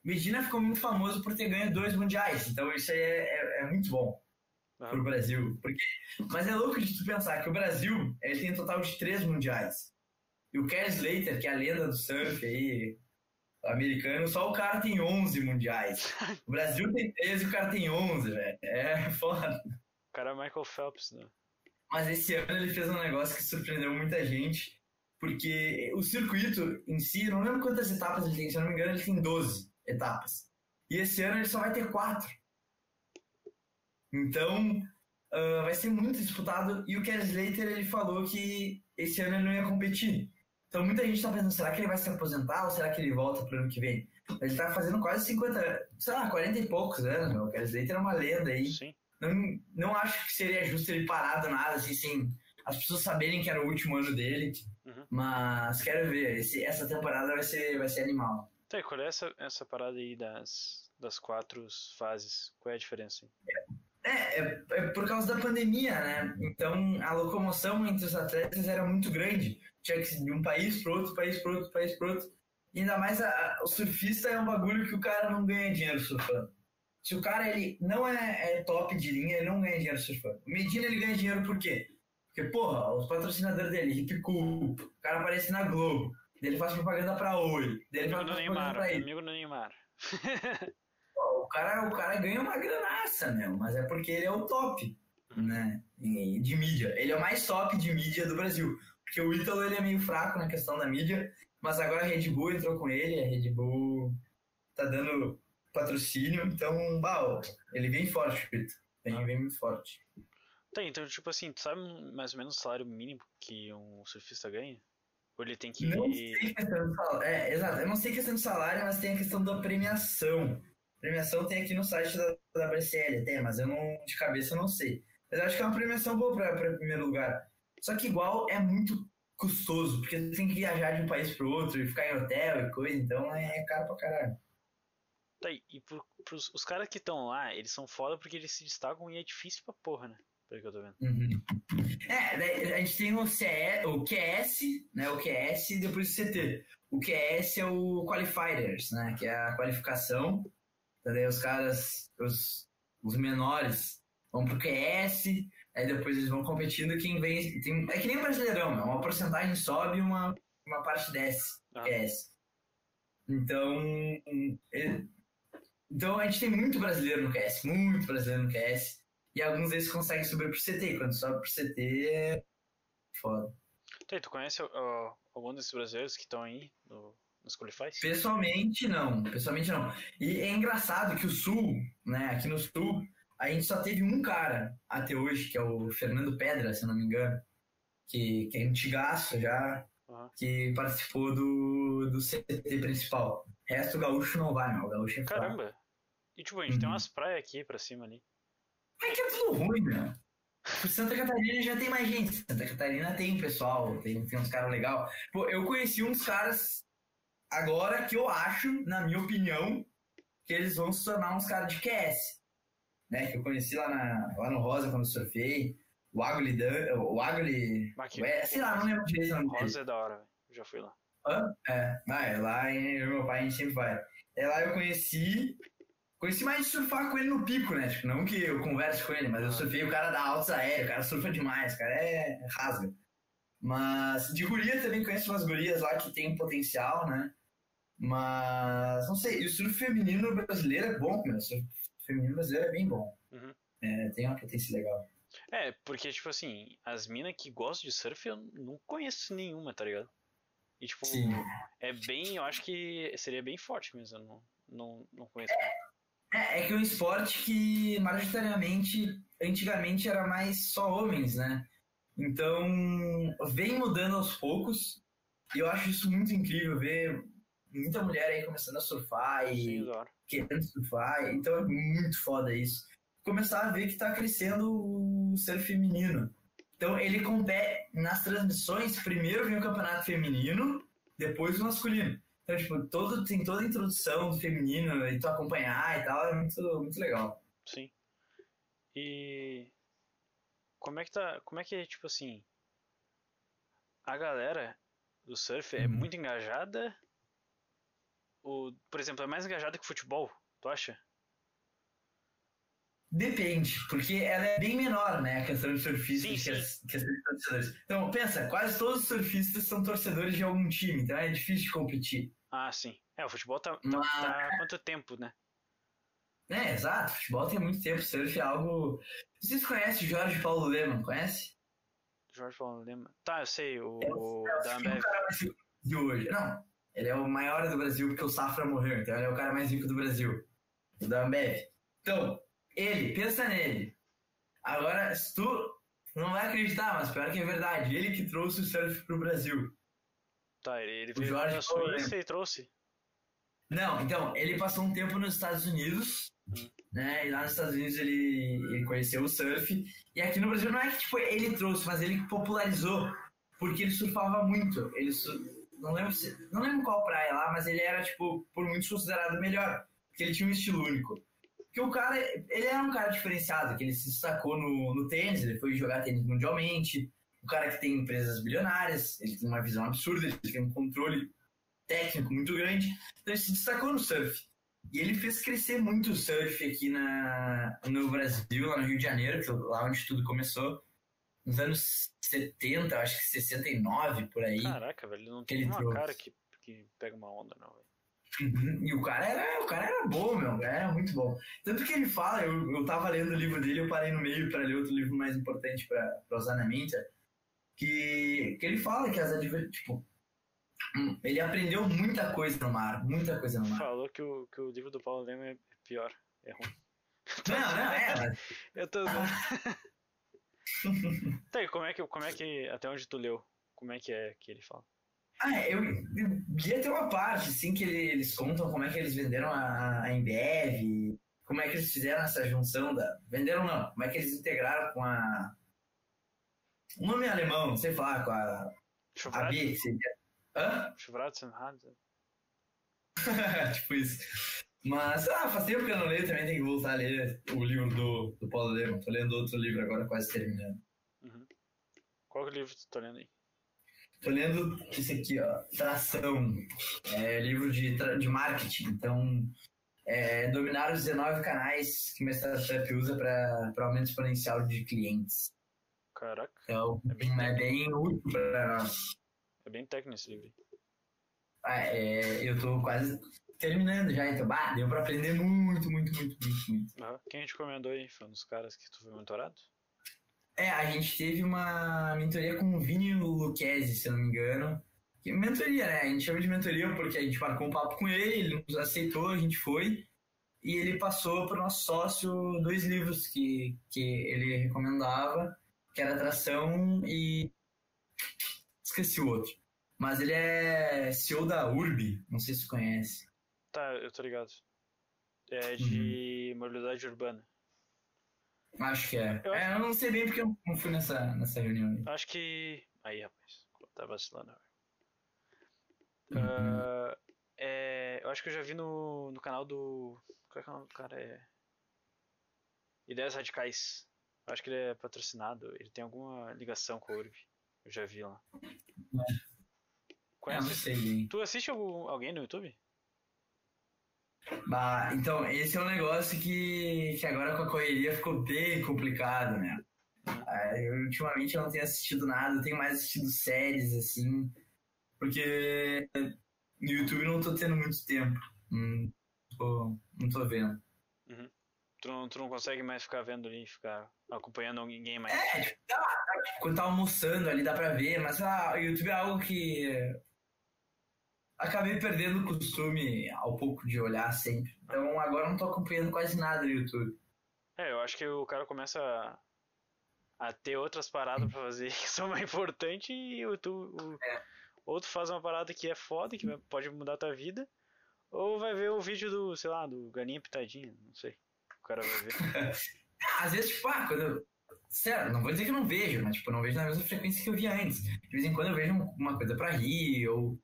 Medina ficou muito famoso por ter ganho dois mundiais, então isso aí é, é- é muito bom Ah, pro Brasil. Porque... Mas é louco de tu pensar que o Brasil ele tem um total de três mundiais. E o Kelly Slater, que é a lenda do surf aí, americano, só o cara tem 11 mundiais. O Brasil tem 13 e o cara tem 11, velho. É foda. O cara é Michael Phelps, né? Mas esse ano ele fez um negócio que surpreendeu muita gente, porque o circuito em si, não lembro quantas etapas ele tem, se eu não me engano, ele tem 12 etapas. E esse ano ele só vai ter 4. Então, ah, vai ser muito disputado. E o Kelly Slater, ele falou que esse ano ele não ia competir. Então, muita gente tá pensando, será que ele vai se aposentar ou será que ele volta pro ano que vem? Ele tá fazendo quase 50, sei lá, 40 e poucos anos. meu. O Kelly Slater é uma lenda aí Sim. não, não acho que seria justo ele parar do nada, assim, sem as pessoas saberem que era o último ano dele. Uhum. Mas quero ver, esse, essa temporada vai ser, vai ser animal. Tá, qual é essa, essa parada aí das, das quatro fases? Qual é a diferença? É, é, é por causa da pandemia, né? Então a locomoção entre os atletas era muito grande. Tinha que ir de um país para outro, país para outro, país para outro. E ainda mais a- a- o surfista é um bagulho que o cara não ganha dinheiro surfando. Se o cara ele não é, é top de linha, ele não ganha dinheiro surfando. O Medina ele ganha dinheiro por quê? Porque, porra, os patrocinadores dele, Hip Cool, o cara aparece na Globo, ele faz propaganda pra Oi, daí ele Amigo faz propaganda Neymar, pra ele. amigo do Neymar. Pô, O cara, o cara ganha uma granaça, meu, mas é porque ele é o top, né, de mídia. Ele é o mais top de mídia do Brasil. Porque o Ítalo, ele é meio fraco na questão da mídia, mas agora a Red Bull entrou com ele, a Red Bull tá dando patrocínio, então, bah, ele vem forte, o Ítalo. Vem, vem muito forte. Tá, então, tipo assim, tu sabe mais ou menos o salário mínimo que um surfista ganha? Ou ele tem que. Não sei questão do salário. É, exato. Eu não sei questão do salário, mas tem a questão da premiação. Premiação tem aqui no site da, da BCL, tem, mas eu não, de cabeça eu não sei. Mas eu acho que é uma premiação boa para primeiro lugar. Só que igual é muito custoso, porque tu tem que viajar de um país pro outro e ficar em hotel e coisa, então é caro pra caralho. Tá, e e pro, pros, os caras que estão lá, eles são foda porque eles se destacam e é difícil pra porra, né? Pelo que eu tô vendo. Uhum. É, a gente tem o, CE, o QS, né? O QS e depois o CT. O QS é o Qualifiers, né? Que é a qualificação. Então, daí os caras, os, os menores, vão pro QS, aí depois eles vão competindo. Quem vem. Tem, é que nem o brasileirão, é uma porcentagem sobe e uma, uma parte desce. Ah. QS. Então, ele- então a gente tem muito brasileiro no QS, muito brasileiro no QS. E alguns deles conseguem subir pro CT. Quando sobe pro CT é foda. Tu conhece ó, algum desses brasileiros que estão aí no, nos qualifies? Pessoalmente, não. Pessoalmente, não. E é engraçado que o Sul, né, aqui no Sul, a gente só teve um cara até hoje, que é o Fernando Pedra, se não me engano, que, que é antigaço já, Aham. que participou do, do CT principal. O resto, o gaúcho não vai, não. O gaúcho é fraco. Caramba! E tipo, a gente tem Uhum. umas praias aqui pra cima ali. É que é tudo ruim, meu. Por Santa Catarina já tem mais gente. Santa Catarina tem pessoal, tem, tem uns caras legais. Pô, eu conheci uns caras agora que eu acho, na minha opinião, que eles vão se tornar uns caras de QS. Né? Que eu conheci lá, na, lá no Rosa quando eu surfei. O Agli, o Agli. Sei lá, não lembro direito o nome. Rosa é da hora, velho. Já fui lá. Hã? É, lá em eu meu pai a gente sempre vai. É lá eu conheci. Conheci mais de surfar com ele no pico, né? Tipo, não que eu converse com ele, mas eu surfei o cara da altos aéreos, o cara surfa demais, o cara é rasga. Mas de guria também conheço umas gurias lá que tem potencial, né? Mas não sei, e o surf feminino brasileiro é bom, meu. O surf feminino brasileiro é bem bom. Uhum. É, tem uma potência legal. É, porque, tipo assim, as minas que gostam de surf eu não conheço nenhuma, tá ligado? E, tipo, Sim. é bem. Eu acho que seria bem forte mesmo. Eu não, não, não conheço. É, é que é um esporte que, majoritariamente, antigamente era mais só homens, né? Então, vem mudando aos poucos. E eu acho isso muito incrível ver muita mulher aí começando a surfar e querendo surfar. Então, é muito foda isso. Começar a ver que tá crescendo o surf feminino. Então, ele compete nas transmissões. Primeiro vem o campeonato feminino, depois o masculino. Então, tipo, todo, tem toda a introdução do feminino e tu acompanhar e tal, é muito, muito legal. Sim. E. Como é que tá. Como é que é, tipo assim. A galera do surf é Uhum. muito engajada? Ou, por exemplo, é mais engajada que o futebol? Tu acha? Depende, porque ela é bem menor, né? A questão de surfistas Sim, que, sim. as, que as de torcedores. Então, pensa, quase todos os surfistas são torcedores de algum time, então é difícil de competir. Ah, sim. É, o futebol tá, tá, Mas- tá há quanto tempo, né? É, exato, futebol tem muito tempo, surf é algo. Vocês conhecem o Jorge Paulo Leman, conhece? Jorge Paulo Lema. Tá, eu sei, o, É o É o da Ambev. Brasil hoje. Não, ele é o maior do Brasil porque o Safra morreu, então ele é o cara mais rico do Brasil. O da Ambev. Então, ele, pensa nele. Agora, se tu não vai acreditar, mas pior que é verdade, ele que trouxe o surf pro Brasil. Tá, ele, veio Jorge da Suíça e trouxe. Não, então, ele passou um tempo nos Estados Unidos, Hum. né? E lá nos Estados Unidos ele, ele conheceu o surf. E aqui no Brasil não é que tipo, ele trouxe, mas ele popularizou. Porque ele surfava muito. Ele su- não, lembro se- não lembro qual praia lá, mas ele era, tipo, por muitos considerado melhor. Porque ele tinha um estilo único. Porque o cara, ele era um cara diferenciado, que ele se destacou no, no tênis, ele foi jogar tênis mundialmente. O cara que tem empresas bilionárias, ele tem uma visão absurda, ele tem um controle técnico muito grande. Então ele se destacou no surf. E ele fez crescer muito o surf aqui na, no Brasil, lá no Rio de Janeiro, que lá onde tudo começou. Nos anos 70, acho que 69, por aí. Caraca, velho, ele não tem uma trouxe. cara que, que pega uma onda, não, velho. Uhum. E o cara era, o cara era bom, meu, era muito bom. Tanto que ele fala, eu, eu tava lendo o livro dele, eu parei no meio para ler outro livro mais importante para usar na mente, que, que ele fala que as adver- tipo, hum, ele aprendeu muita coisa no mar, muita coisa no mar. Falou que o, que o livro do Paulo Lema é pior. É ruim. Não, não, é, Eu tô. tá, como é, que, como é que. Até onde tu leu? Como é que é que ele fala? Ah, eu, eu ia ter uma parte, assim, que ele- eles contam como é que eles venderam a, a Embev, como é que eles fizeram essa junção da... Venderam não, como é que eles integraram com a... O nome é alemão, não sei falar, com a, a Chuvrado? B, que seria... Hã? Tipo isso. Mas, ah, faz tempo que eu não leio, também tem que voltar a ler o livro do, do Paulo Lema. Tô lendo outro livro agora, quase terminando. Uhum. Qual que é o livro que tu tá lendo aí? Tô lendo esse aqui, ó, Tração. É livro de, de marketing. Então, é, dominar os 19 canais que uma startup usa para aumento exponencial de clientes. Caraca, Então, É bem é bem útil para nós. é bem técnico esse livro. Ah, é, eu tô quase terminando já, então, bah, deu pra aprender muito, muito, muito, muito, muito. Aham. Quem a gente recomendou aí? Foi um dos caras que tu foi mentorado? É, a gente teve uma mentoria com o Vini Lucchesi, se eu não me engano. Que- Mentoria, né? A gente chama de mentoria porque a gente marcou um papo com ele, ele nos aceitou, a gente foi. E ele passou para o nosso sócio dois livros que, que ele recomendava, que era Atração e... Esqueci o outro. Mas ele é CEO da Urb, não sei se você conhece. Tá, eu tô ligado. É de mobilidade urbana. Acho que é. Eu acho- É, eu não sei bem porque eu não fui nessa, nessa reunião. Acho que. Aí, rapaz, tá vacilando. Uhum. Ah, é, eu acho que eu já vi no, no canal do. Qual é é o nome do cara? É. Ideias Radicais. Eu acho que ele é patrocinado. Ele tem alguma ligação com a URB. Eu já vi lá. É, não Conhece? sei bem. Tu assiste algum, alguém no YouTube? Bah, então, esse é um negócio que, que agora com a correria ficou bem complicado, né? Eu, ultimamente eu não tenho assistido nada, eu tenho mais assistido séries, assim, porque no YouTube eu não tô tendo muito tempo. Hum, tô- não tô vendo. Tu não, tu não consegue mais ficar vendo ali, ficar acompanhando ninguém mais. É, tipo, tá, tá, tipo, quando tá almoçando ali dá pra ver, mas ah, o YouTube é algo que acabei perdendo o costume ao pouco de olhar sempre. Então agora não tô acompanhando quase nada no YouTube. É, eu acho que o cara começa a, a ter outras paradas pra fazer que são mais importantes e o, tu, o, ou tu faz uma parada que é foda, que pode mudar a tua vida, ou vai ver o vídeo do, sei lá, do Galinha Pitadinha, não sei. O cara vai ver. Às vezes, tipo, ah, quando eu. Sério, não vou dizer que eu não vejo, mas tipo, não vejo na mesma frequência que eu via antes. De vez em quando eu vejo um- uma coisa pra rir, ou.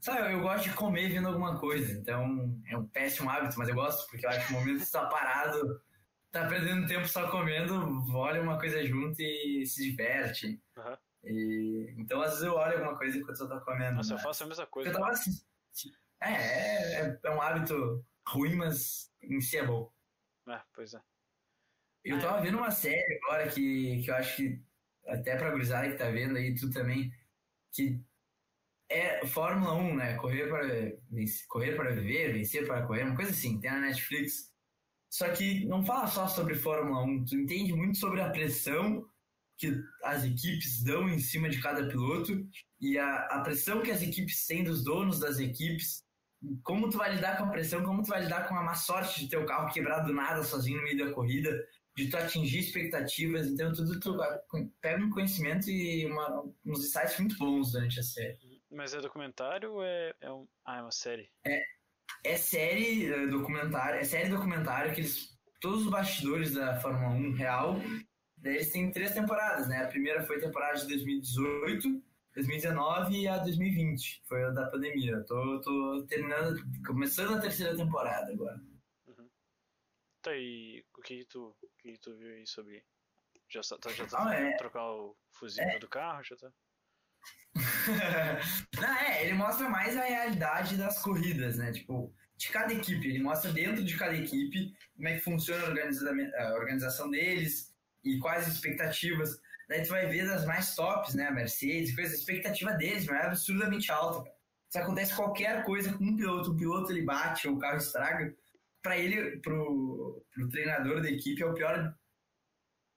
Sabe, eu gosto de comer vendo alguma coisa. Então, é um péssimo hábito, mas eu gosto, porque eu acho que o momento que você tá parado, tá perdendo tempo só comendo, olha uma coisa junto e se diverte. Aham. E, então, às vezes eu olho alguma coisa enquanto eu tô comendo. Nossa, eu né? faço a mesma Porque coisa. eu tava assim. É, é, é- é um hábito ruim, mas em si é bom. É, pois é. Eu tava vendo uma série agora que, que eu acho que até pra gurizada que tá vendo aí, tu também, que é Fórmula 1, né? Correr para, correr para viver, vencer para correr, uma coisa assim, tem na Netflix. Só que não fala só sobre Fórmula 1, tu entende muito sobre a pressão que as equipes dão em cima de cada piloto e a, a pressão que as equipes têm dos donos das equipes, como tu vai lidar com a pressão, como tu vai lidar com a má sorte de ter o carro quebrar do nada sozinho no meio da corrida, de tu atingir expectativas, então tudo tu pega um conhecimento e uma, uns insights muito bons durante a série. Mas é documentário ou é, é um. Ah, é uma série. É série eh, documentário, é série documentário que eles todos os bastidores da Fórmula 1 real, daí eles têm três temporadas, né? A primeira foi a temporada de 2018, 2019 e a 2020, foi a da pandemia. Eu tô, tô terminando, começando a terceira temporada agora. Tá, e o que tu, o que tu viu aí sobre. Já tá, já tá Ah, é. trocar o fusível do carro? Já tá. Não, é, ele mostra mais a realidade das corridas, né? Tipo, de cada equipe. Ele mostra dentro de cada equipe como é que funciona a organiza- a organização deles e quais as expectativas. Daí tu vai ver das mais tops, né? A Mercedes, coisa, a expectativa deles meu, é absurdamente alta. Se acontece qualquer coisa com um piloto, o piloto ele bate ou o carro estraga, para ele, pro, pro treinador da equipe, é o pior,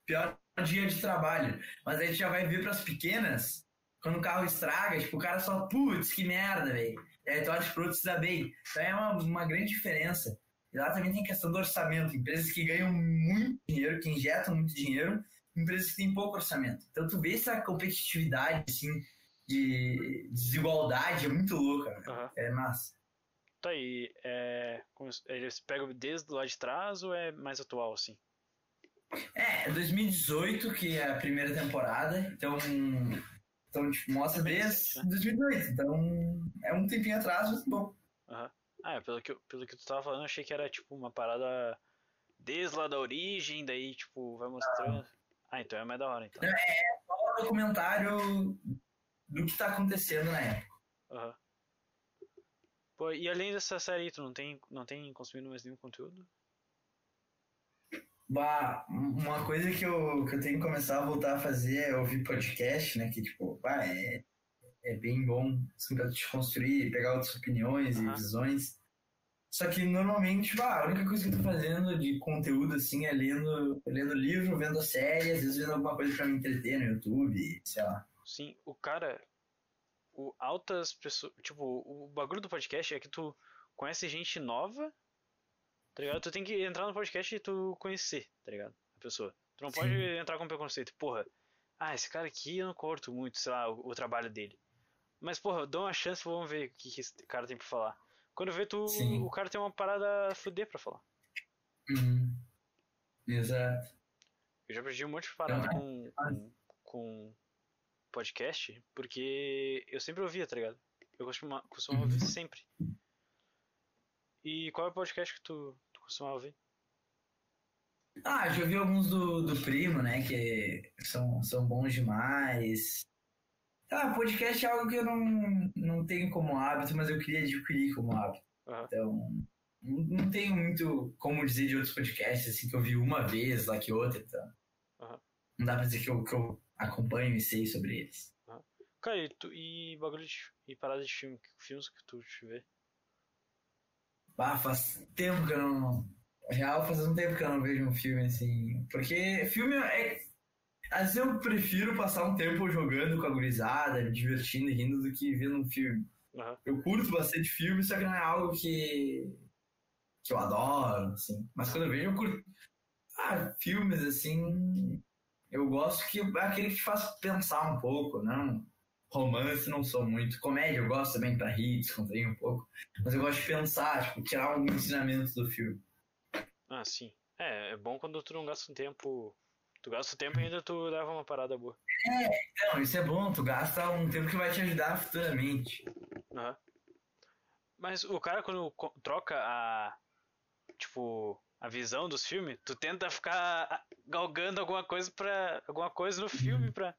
pior dia de trabalho. Mas aí tu já vai ver para as pequenas, quando o carro estraga, tipo, o cara só, putz, que merda, velho. Aí tu olha pro outro se dá bem. Então é uma, uma grande diferença. E lá também tem questão do orçamento. Empresas que ganham muito dinheiro, que injetam muito dinheiro, empresas que têm pouco orçamento. Então tu vê essa competitividade, assim, de desigualdade, é muito louca. Aham. É massa. Tá aí, é, se- eles pegam desde lá de trás ou é mais atual assim? É, 2018, que é a primeira temporada, então, então tipo, mostra Bem desde né? 2018. Então é um tempinho atrás, mas bom. Aham. Ah, é, pelo que, pelo que tu tava falando, eu achei que era tipo uma parada desde lá da origem, daí tipo, vai mostrando. Ah, então é mais da hora então. Só um documentário do que tá acontecendo na época. Aham. Pô, e além dessa série aí, tu não tem, não tem consumido mais nenhum conteúdo? Bah, uma coisa que eu, que eu tenho que começar a voltar a fazer é ouvir podcast, né? Que, tipo, bah, é, é bem bom assim, pra te construir, pegar outras opiniões Aham. e visões. Só que normalmente, bah, a única coisa que eu tô fazendo de conteúdo assim é lendo, lendo livro, vendo série, às vezes vendo alguma coisa pra me entreter no YouTube, sei lá. Sim, o cara. O altas pessoas. Tipo, o bagulho do podcast é que tu conhece gente nova, tá ligado? Tu tem que entrar no podcast e tu conhecer, tá ligado? A pessoa. Tu não pode Sim. entrar com preconceito. Porra, ah, esse cara aqui eu não curto muito, sei lá, o, o trabalho dele. Mas, porra, dá uma chance, vamos ver o que, que esse cara tem pra falar. Quando vê, tu, Sim. o cara tem uma parada a fuder pra falar. Uhum. Exato. Eu já perdi um monte de parada Então, com, com, com podcast, porque eu sempre ouvia, tá ligado? Eu costumo, costumo ouvir Uhum. sempre. E qual é o podcast que tu, tu costuma ouvir? Ah, já vi alguns do, do Primo, né? Que são, são bons demais. Ah, podcast é algo que eu não, não tenho como hábito, mas eu queria adquirir como hábito. Aham. Então, não tenho muito como dizer de outros podcasts, assim, que eu vi uma vez lá que outra, então. Aham. Não dá pra dizer que eu, que eu acompanho e sei sobre eles. Cara, e, tu, e bagulho de, e parada de filme, que filmes que tu te vê? Ah, faz tempo que eu não. Real, faz um tempo que eu não vejo um filme assim. Porque filme é. Às vezes eu prefiro passar um tempo jogando com a gurizada, me divertindo e rindo do que vendo um filme. Aham. Eu curto bastante filme, só que não é algo que. que eu adoro, assim. Mas quando eu vejo, eu curto. Ah, filmes assim. Eu gosto que é aquele que faz pensar um pouco, não. Romance não sou muito. Comédia eu gosto também pra rir, descontrair um pouco. Mas eu gosto de pensar, tipo, tirar algum ensinamento do filme. Ah, sim. É, é bom quando tu não gasta um tempo. Tu gasta o tempo e ainda tu leva uma parada boa. Não, isso é bom, tu gasta um tempo que vai te ajudar futuramente. Aham. Mas o cara quando troca a. Tipo, a visão dos filmes, tu tenta ficar galgando alguma coisa para alguma coisa no filme pra.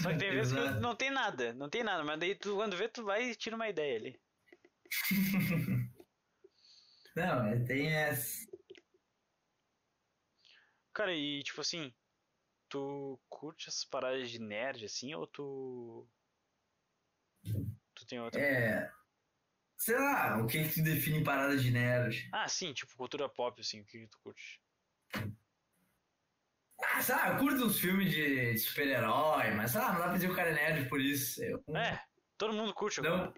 Só que tem vezes que não tem nada, não tem nada, mas daí tu quando vê tu vai e tira uma ideia ali. Não, tem essa. Cara, e tipo assim, tu curte essas paradas de nerd assim ou tu. Tu tem outra. É. Sei lá, o que que tu define parada de nerd? Ah, sim, tipo cultura pop, assim, o que que tu curte? Ah, sei lá, eu curto uns filmes de super-herói, mas sei lá, não dá pra dizer que o cara é nerd por isso. Eu, É, todo mundo curte Não. agora.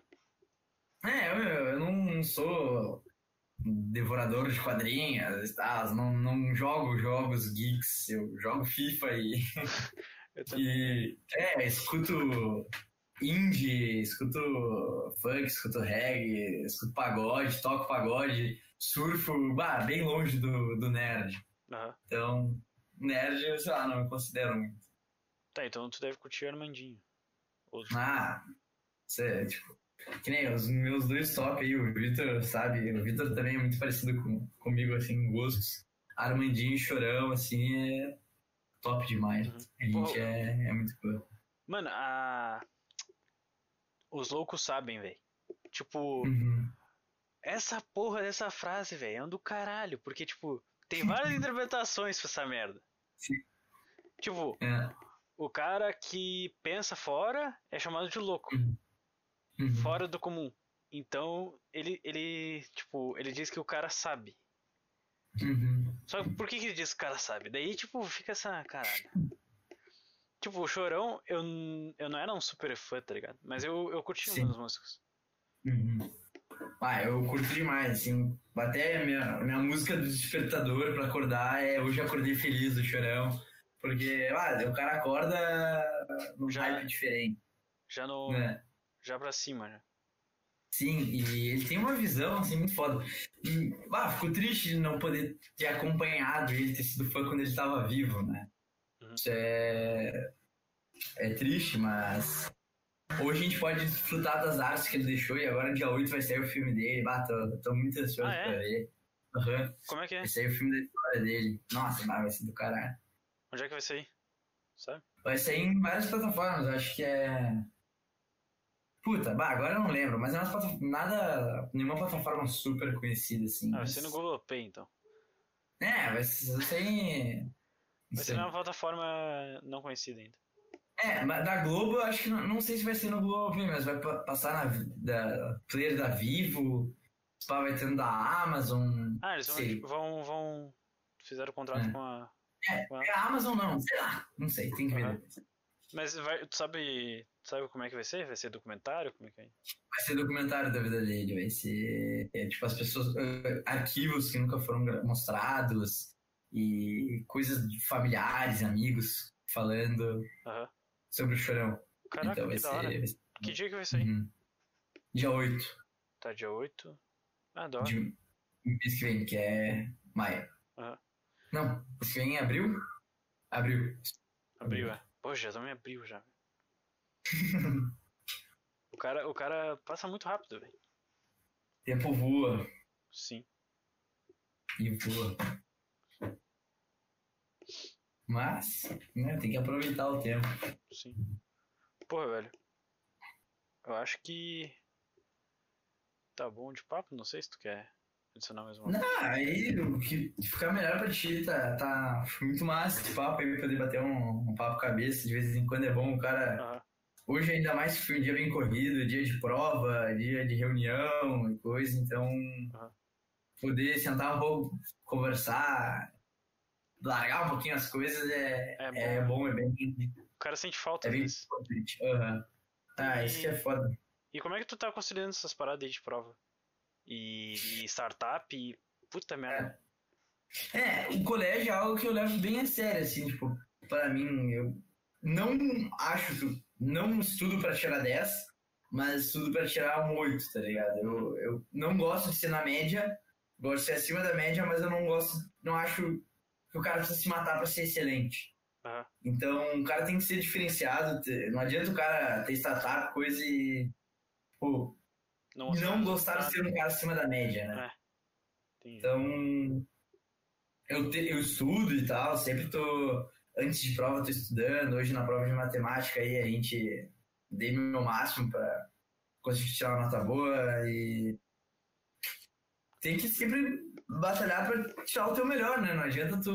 É, eu, eu não sou devorador de quadrinhos e tal, não, não jogo jogos geeks, eu jogo FIFA e, e é, escuto indie, escuto funk, escuto reggae, escuto pagode, toco pagode, surfo, bah, bem longe do, do nerd. Aham. Então, nerd, eu, sei lá, não me considero muito. Tá, então tu deve curtir Armandinho. Ah, você, tipo, que nem os meus dois top aí, o Vitor, sabe? O Vitor também é muito parecido com, comigo, assim, em gostos. Armandinho e Chorão, assim, é top demais. Uhum. A gente Pô. é, é muito fã. Mano, a. Os loucos sabem, velho. Tipo, Uhum. essa porra dessa frase, velho, é um do caralho. Porque, tipo, tem várias interpretações pra essa merda. Sim. Tipo, É. o cara que pensa fora é chamado de louco. Uhum. Fora do comum. Então, ele, ele, tipo, ele diz que o cara sabe. Uhum. Só que por que, que ele diz que o cara sabe? Daí, tipo, fica essa caralho. Tipo, o Chorão, eu, eu não era um super fã, tá ligado? Mas eu, eu curti umas músicas. Uhum. Ah, eu curto demais, assim. Até minha, minha música do despertador pra acordar é Hoje Acordei Feliz do Chorão. Porque, ah, o cara acorda num Já- hype diferente, Já no. né? Já pra cima, né? Sim, e ele tem uma visão, assim, muito foda. E, ah, fico triste de não poder ter acompanhado ele, ter sido fã quando ele estava vivo, né? Uhum. Isso é... É triste, mas... Hoje a gente pode desfrutar das artes que ele deixou e agora dia 8 vai sair o filme dele. Bah, tô, tô muito ansioso Ah, é? pra ver. Aham. Como é que é? Vai sair o filme da história dele. Nossa, bah, vai ser do caralho. Onde é que vai sair? Sabe? Vai sair em várias plataformas, eu acho que é. Puta, bah, agora eu não lembro, mas é uma plataforma. Nada. Nenhuma plataforma super conhecida, assim. Ah, vai mas- ser no Google Play, então. É, vai ser. Vai ser, Vai ser numa plataforma não conhecida ainda. É, mas da Globo, eu acho que não, não sei se vai ser no Globo, mas vai pa- passar na da, player da Vivo, Spa vai ter no da Amazon. Ah, eles vão, Sei. vão, vão. Fizeram contrato É. com a. É, com a- é a Amazon não, sei lá, não sei, tem que ver depois. Mas vai, tu sabe. Tu sabe como é que vai ser? Vai ser documentário? Como é que é? Vai ser documentário da vida dele, vai ser é, tipo as pessoas, eh, arquivos que nunca foram mostrados e coisas de familiares, amigos falando Aham. Sobre o chorão. Caraca, então vai que ser, vai ser- Que dia que vai sair? Uhum. Dia 8 Tá dia 8. Ah, da hora. de mês que vem, que é maio. Aham. Não, mês que vem é abril? Abril. Abril, é. Pô, já estamos em abril já. o, cara, o cara passa muito rápido, velho. Tempo voa Sim. e voa. Mas, né, tem que aproveitar o tempo. Sim. Porra, velho. Eu acho que. Tá bom de papo, não sei se tu quer adicionar mais uma coisa. Não, aí o que ficar melhor pra ti, tá, tá muito massa esse papo aí, poder bater um, um papo cabeça, de vez em quando é bom o cara. Aham. Hoje ainda mais que foi um dia bem corrido, dia de prova, dia de reunião e coisa, então Aham. poder sentar um pouco, conversar, largar um pouquinho as coisas é, É bom, é bom, é bem, O cara sente falta é bem disso. importante. Aham. Ah, isso que é foda. E como é que tu tá conciliando essas paradas aí de prova? E, e startup e. Puta merda. É, o colégio é algo que eu levo bem a sério, assim, tipo, pra mim, eu não acho que. Não estudo pra tirar 10, mas estudo pra tirar um 8, tá ligado? Eu, eu não gosto de ser na média, gosto de ser acima da média, mas eu não gosto, não acho que o cara precisa se matar pra ser excelente. Aham. Então, o cara tem que ser diferenciado, não adianta o cara ter startup, coisa e. Pô, Não, não gostar de ser um cara acima da média, né? Entendi. Então, eu, te- eu estudo e tal, sempre tô. Antes de prova, tô estudando. Hoje, na prova de matemática, aí a gente dei meu máximo para conseguir tirar uma nota boa e. Tem que sempre batalhar para tirar o teu melhor, né? Não adianta tu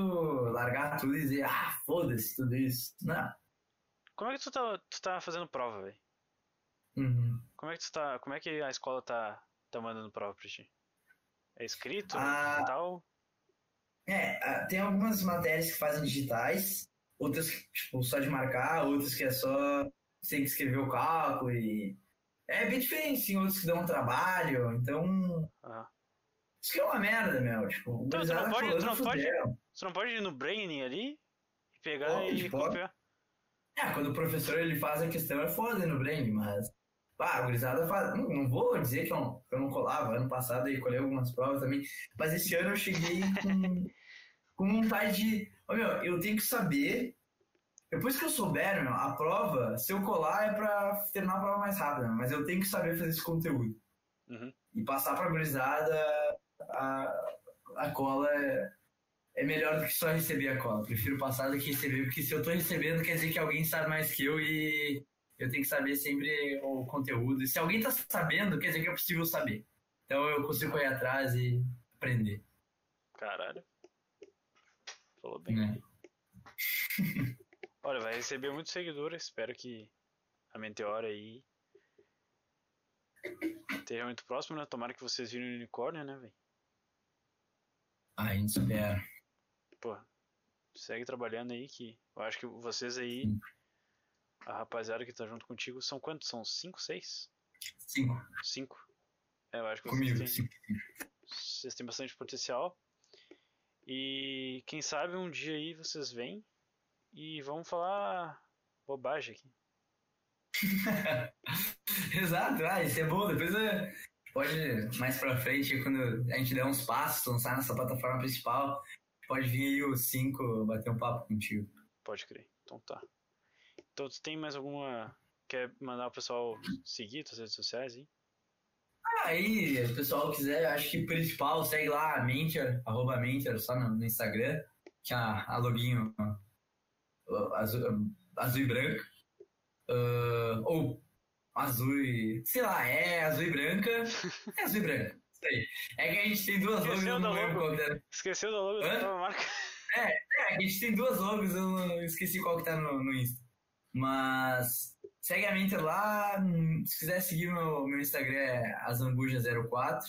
largar tudo e dizer, ah, foda-se tudo isso. Não. Como é que tu tá, tu tá fazendo prova, velho? Uhum. Como é que tu tá. Como é que a escola tá, tá mandando prova pra ti? É escrito Ah. tal? É, ah, tem algumas matérias que fazem digitais, outras que, tipo, só de marcar, outras que é só você tem que escrever o cálculo e... É bem diferente, sim, outros que dão trabalho, então... Aham. Isso que é uma merda, meu, tipo... Então, tu não pode- tu não pode-. Você não pode ir no Brain ali e pegar Pode, e pode. copiar. É, quando o professor ele faz a questão é foda no Brain, mas... Ah, a gurizada faz... Não, não vou dizer que eu, não, que eu não colava, ano passado eu colhei algumas provas também, mas esse ano eu cheguei com, com vontade de... Ô, meu, eu tenho que saber... Depois que eu souber, meu, a prova, se eu colar é pra terminar a prova mais rápido, meu, mas eu tenho que saber fazer esse conteúdo. Uhum. E passar pra gurizada a, a cola é, é melhor do que só receber a cola. Prefiro passar do que receber, porque se eu tô recebendo quer dizer que alguém sabe mais que eu e eu tenho que saber sempre o conteúdo. E se alguém tá sabendo, quer dizer que é possível saber. Então eu consigo correr atrás e aprender. Caralho. Falou bem. Né? Olha, vai receber muitos seguidores. Espero que a Meteora aí esteja muito próximo, né? Tomara que vocês virem o unicórnio, né, velho? A gente espera. Pô, segue trabalhando aí que eu acho que vocês aí, Sim. a rapaziada que tá junto contigo, são quantos? São cinco, seis? Cinco. Cinco. É, eu acho que vocês Comigo, têm, cinco. vocês têm bastante potencial. E quem sabe um dia aí vocês vêm e vão falar bobagem aqui. Exato, ah, isso é bom. Depois é, pode, mais pra frente, quando a gente der uns passos, lançar nessa plataforma principal, pode vir aí os cinco bater um papo contigo. Pode crer. Então tá. Então tu tem mais alguma. Quer mandar o pessoal seguir tuas redes sociais aí? Aí, se o pessoal quiser, acho que principal, segue lá a Mentor, arroba Mentor, só no, no Instagram, que é a, a loginho azul, azul e branco. Uh, ou azul e. sei lá, é azul e branca. É azul e branca. Isso aí. É que a gente tem duas logos, Esqueceu eu não da lembro logo? qual que era. Esqueceu da logo da Hã? nova marca? É, a gente tem duas logos, eu não- eu esqueci qual que tá no, no Insta. Mas segue a Minter lá. Se quiser seguir meu, meu Instagram é azambuja04.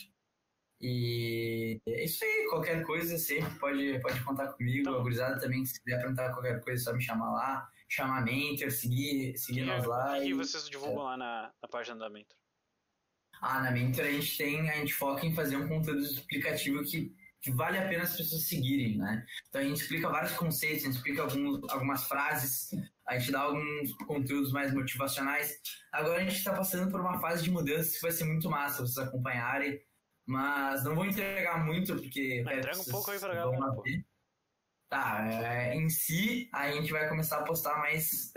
E é isso aí, qualquer coisa sempre pode, pode contar comigo. Tá. A gurizada também, se quiser perguntar qualquer coisa, é só me chamar lá. Chamar a Mentor, seguir, seguir nós lá. O que e- vocês divulgam lá na, na página da Mentor? Ah, na Mentor a gente tem, a gente foca em fazer um conteúdo explicativo que, que vale a pena as pessoas seguirem, né? Então a gente explica vários conceitos, a gente explica alguns, algumas frases, a gente dá alguns conteúdos mais motivacionais. Agora a gente está passando por uma fase de mudança que vai ser muito massa vocês acompanharem, mas não vou entregar muito porque entrega um pouco aí pra galera. Tá, é, em si a gente vai começar a postar mais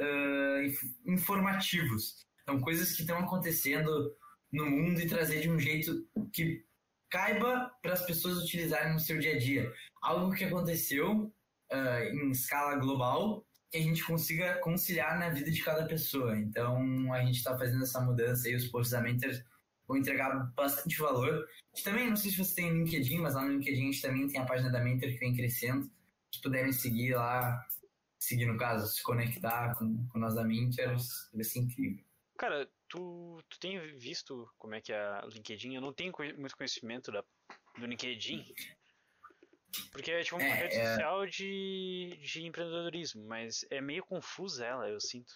inf- informativos. Então, coisas que estão acontecendo no mundo e trazer de um jeito que caiba para as pessoas utilizarem no seu dia a dia. Algo que aconteceu ah, em escala global que a gente consiga conciliar na vida de cada pessoa. Então, a gente está fazendo essa mudança e os posts da Mentor vão entregar bastante valor. Gente também, não sei se você tem LinkedIn, mas lá no LinkedIn a gente também tem a página da Mentor que vem crescendo. Se puderem seguir lá, seguir no caso, se conectar com, com nós da Mentor, vai ser incrível. Cara, tu, tu tem visto como é que é a LinkedIn? Eu não tenho muito conhecimento da, do LinkedIn. Porque é tipo uma É, rede é. social de, de empreendedorismo, mas é meio confusa ela, eu sinto.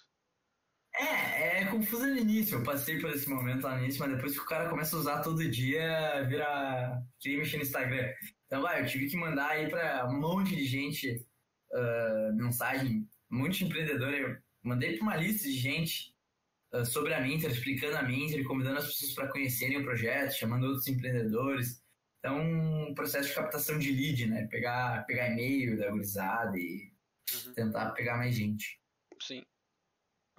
É, é confuso no início. Eu passei por esse momento lá no início, mas depois que o cara começa a usar todo dia, vira. Queria mexer no Instagram. Então, vai, eu tive que mandar aí pra um monte de gente ah, mensagem, um monte de empreendedor. Eu mandei pra uma lista de gente ah, sobre a Mentor, explicando a Mentor, convidando as pessoas para conhecerem o projeto, chamando outros empreendedores. Então, um processo de captação de lead, né? Pegar, pegar e-mail da gurizada e Uhum. tentar pegar mais gente. Sim.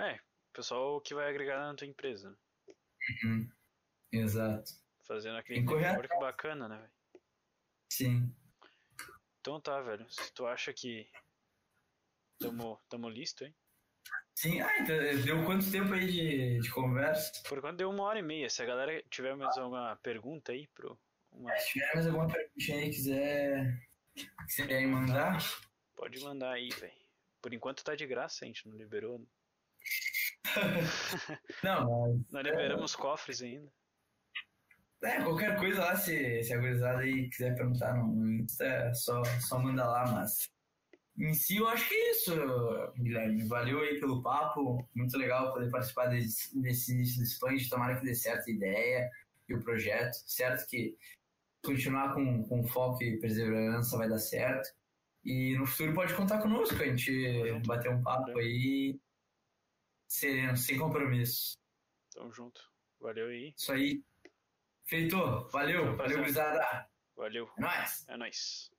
É, pessoal que vai agregar na tua empresa, né? Uhum. Exato. Fazendo aquele network bacana, né, velho? Sim. Então tá, velho. Se tu acha que tamo, tamo listo, hein? Sim, ah, então, deu quanto tempo aí de, de conversa? Por enquanto deu uma hora e meia. Se a galera tiver mais alguma pergunta aí pro. Uma... Se tiver mais alguma perguntinha aí quiser, quiser mandar, Pode mandar aí, velho. Por enquanto tá de graça, a gente não liberou. não, mas Nós liberamos cofres ainda. É, qualquer coisa lá, se, se a gurizada aí quiser perguntar no, Insta, é só, só manda lá, mas em si eu acho que é isso, Guilherme. Valeu aí pelo papo, muito legal poder participar desse, desse início do Sponge, tomara que dê certo a ideia e o projeto, certo que continuar com, com foco e perseverança vai dar certo. E no futuro pode contar conosco, a gente bater um papo aí sereno, sem compromisso. Tamo junto. Valeu aí. Isso aí. Feito. Valeu. Valeu, gurizada. Valeu. É nóis. É nóis.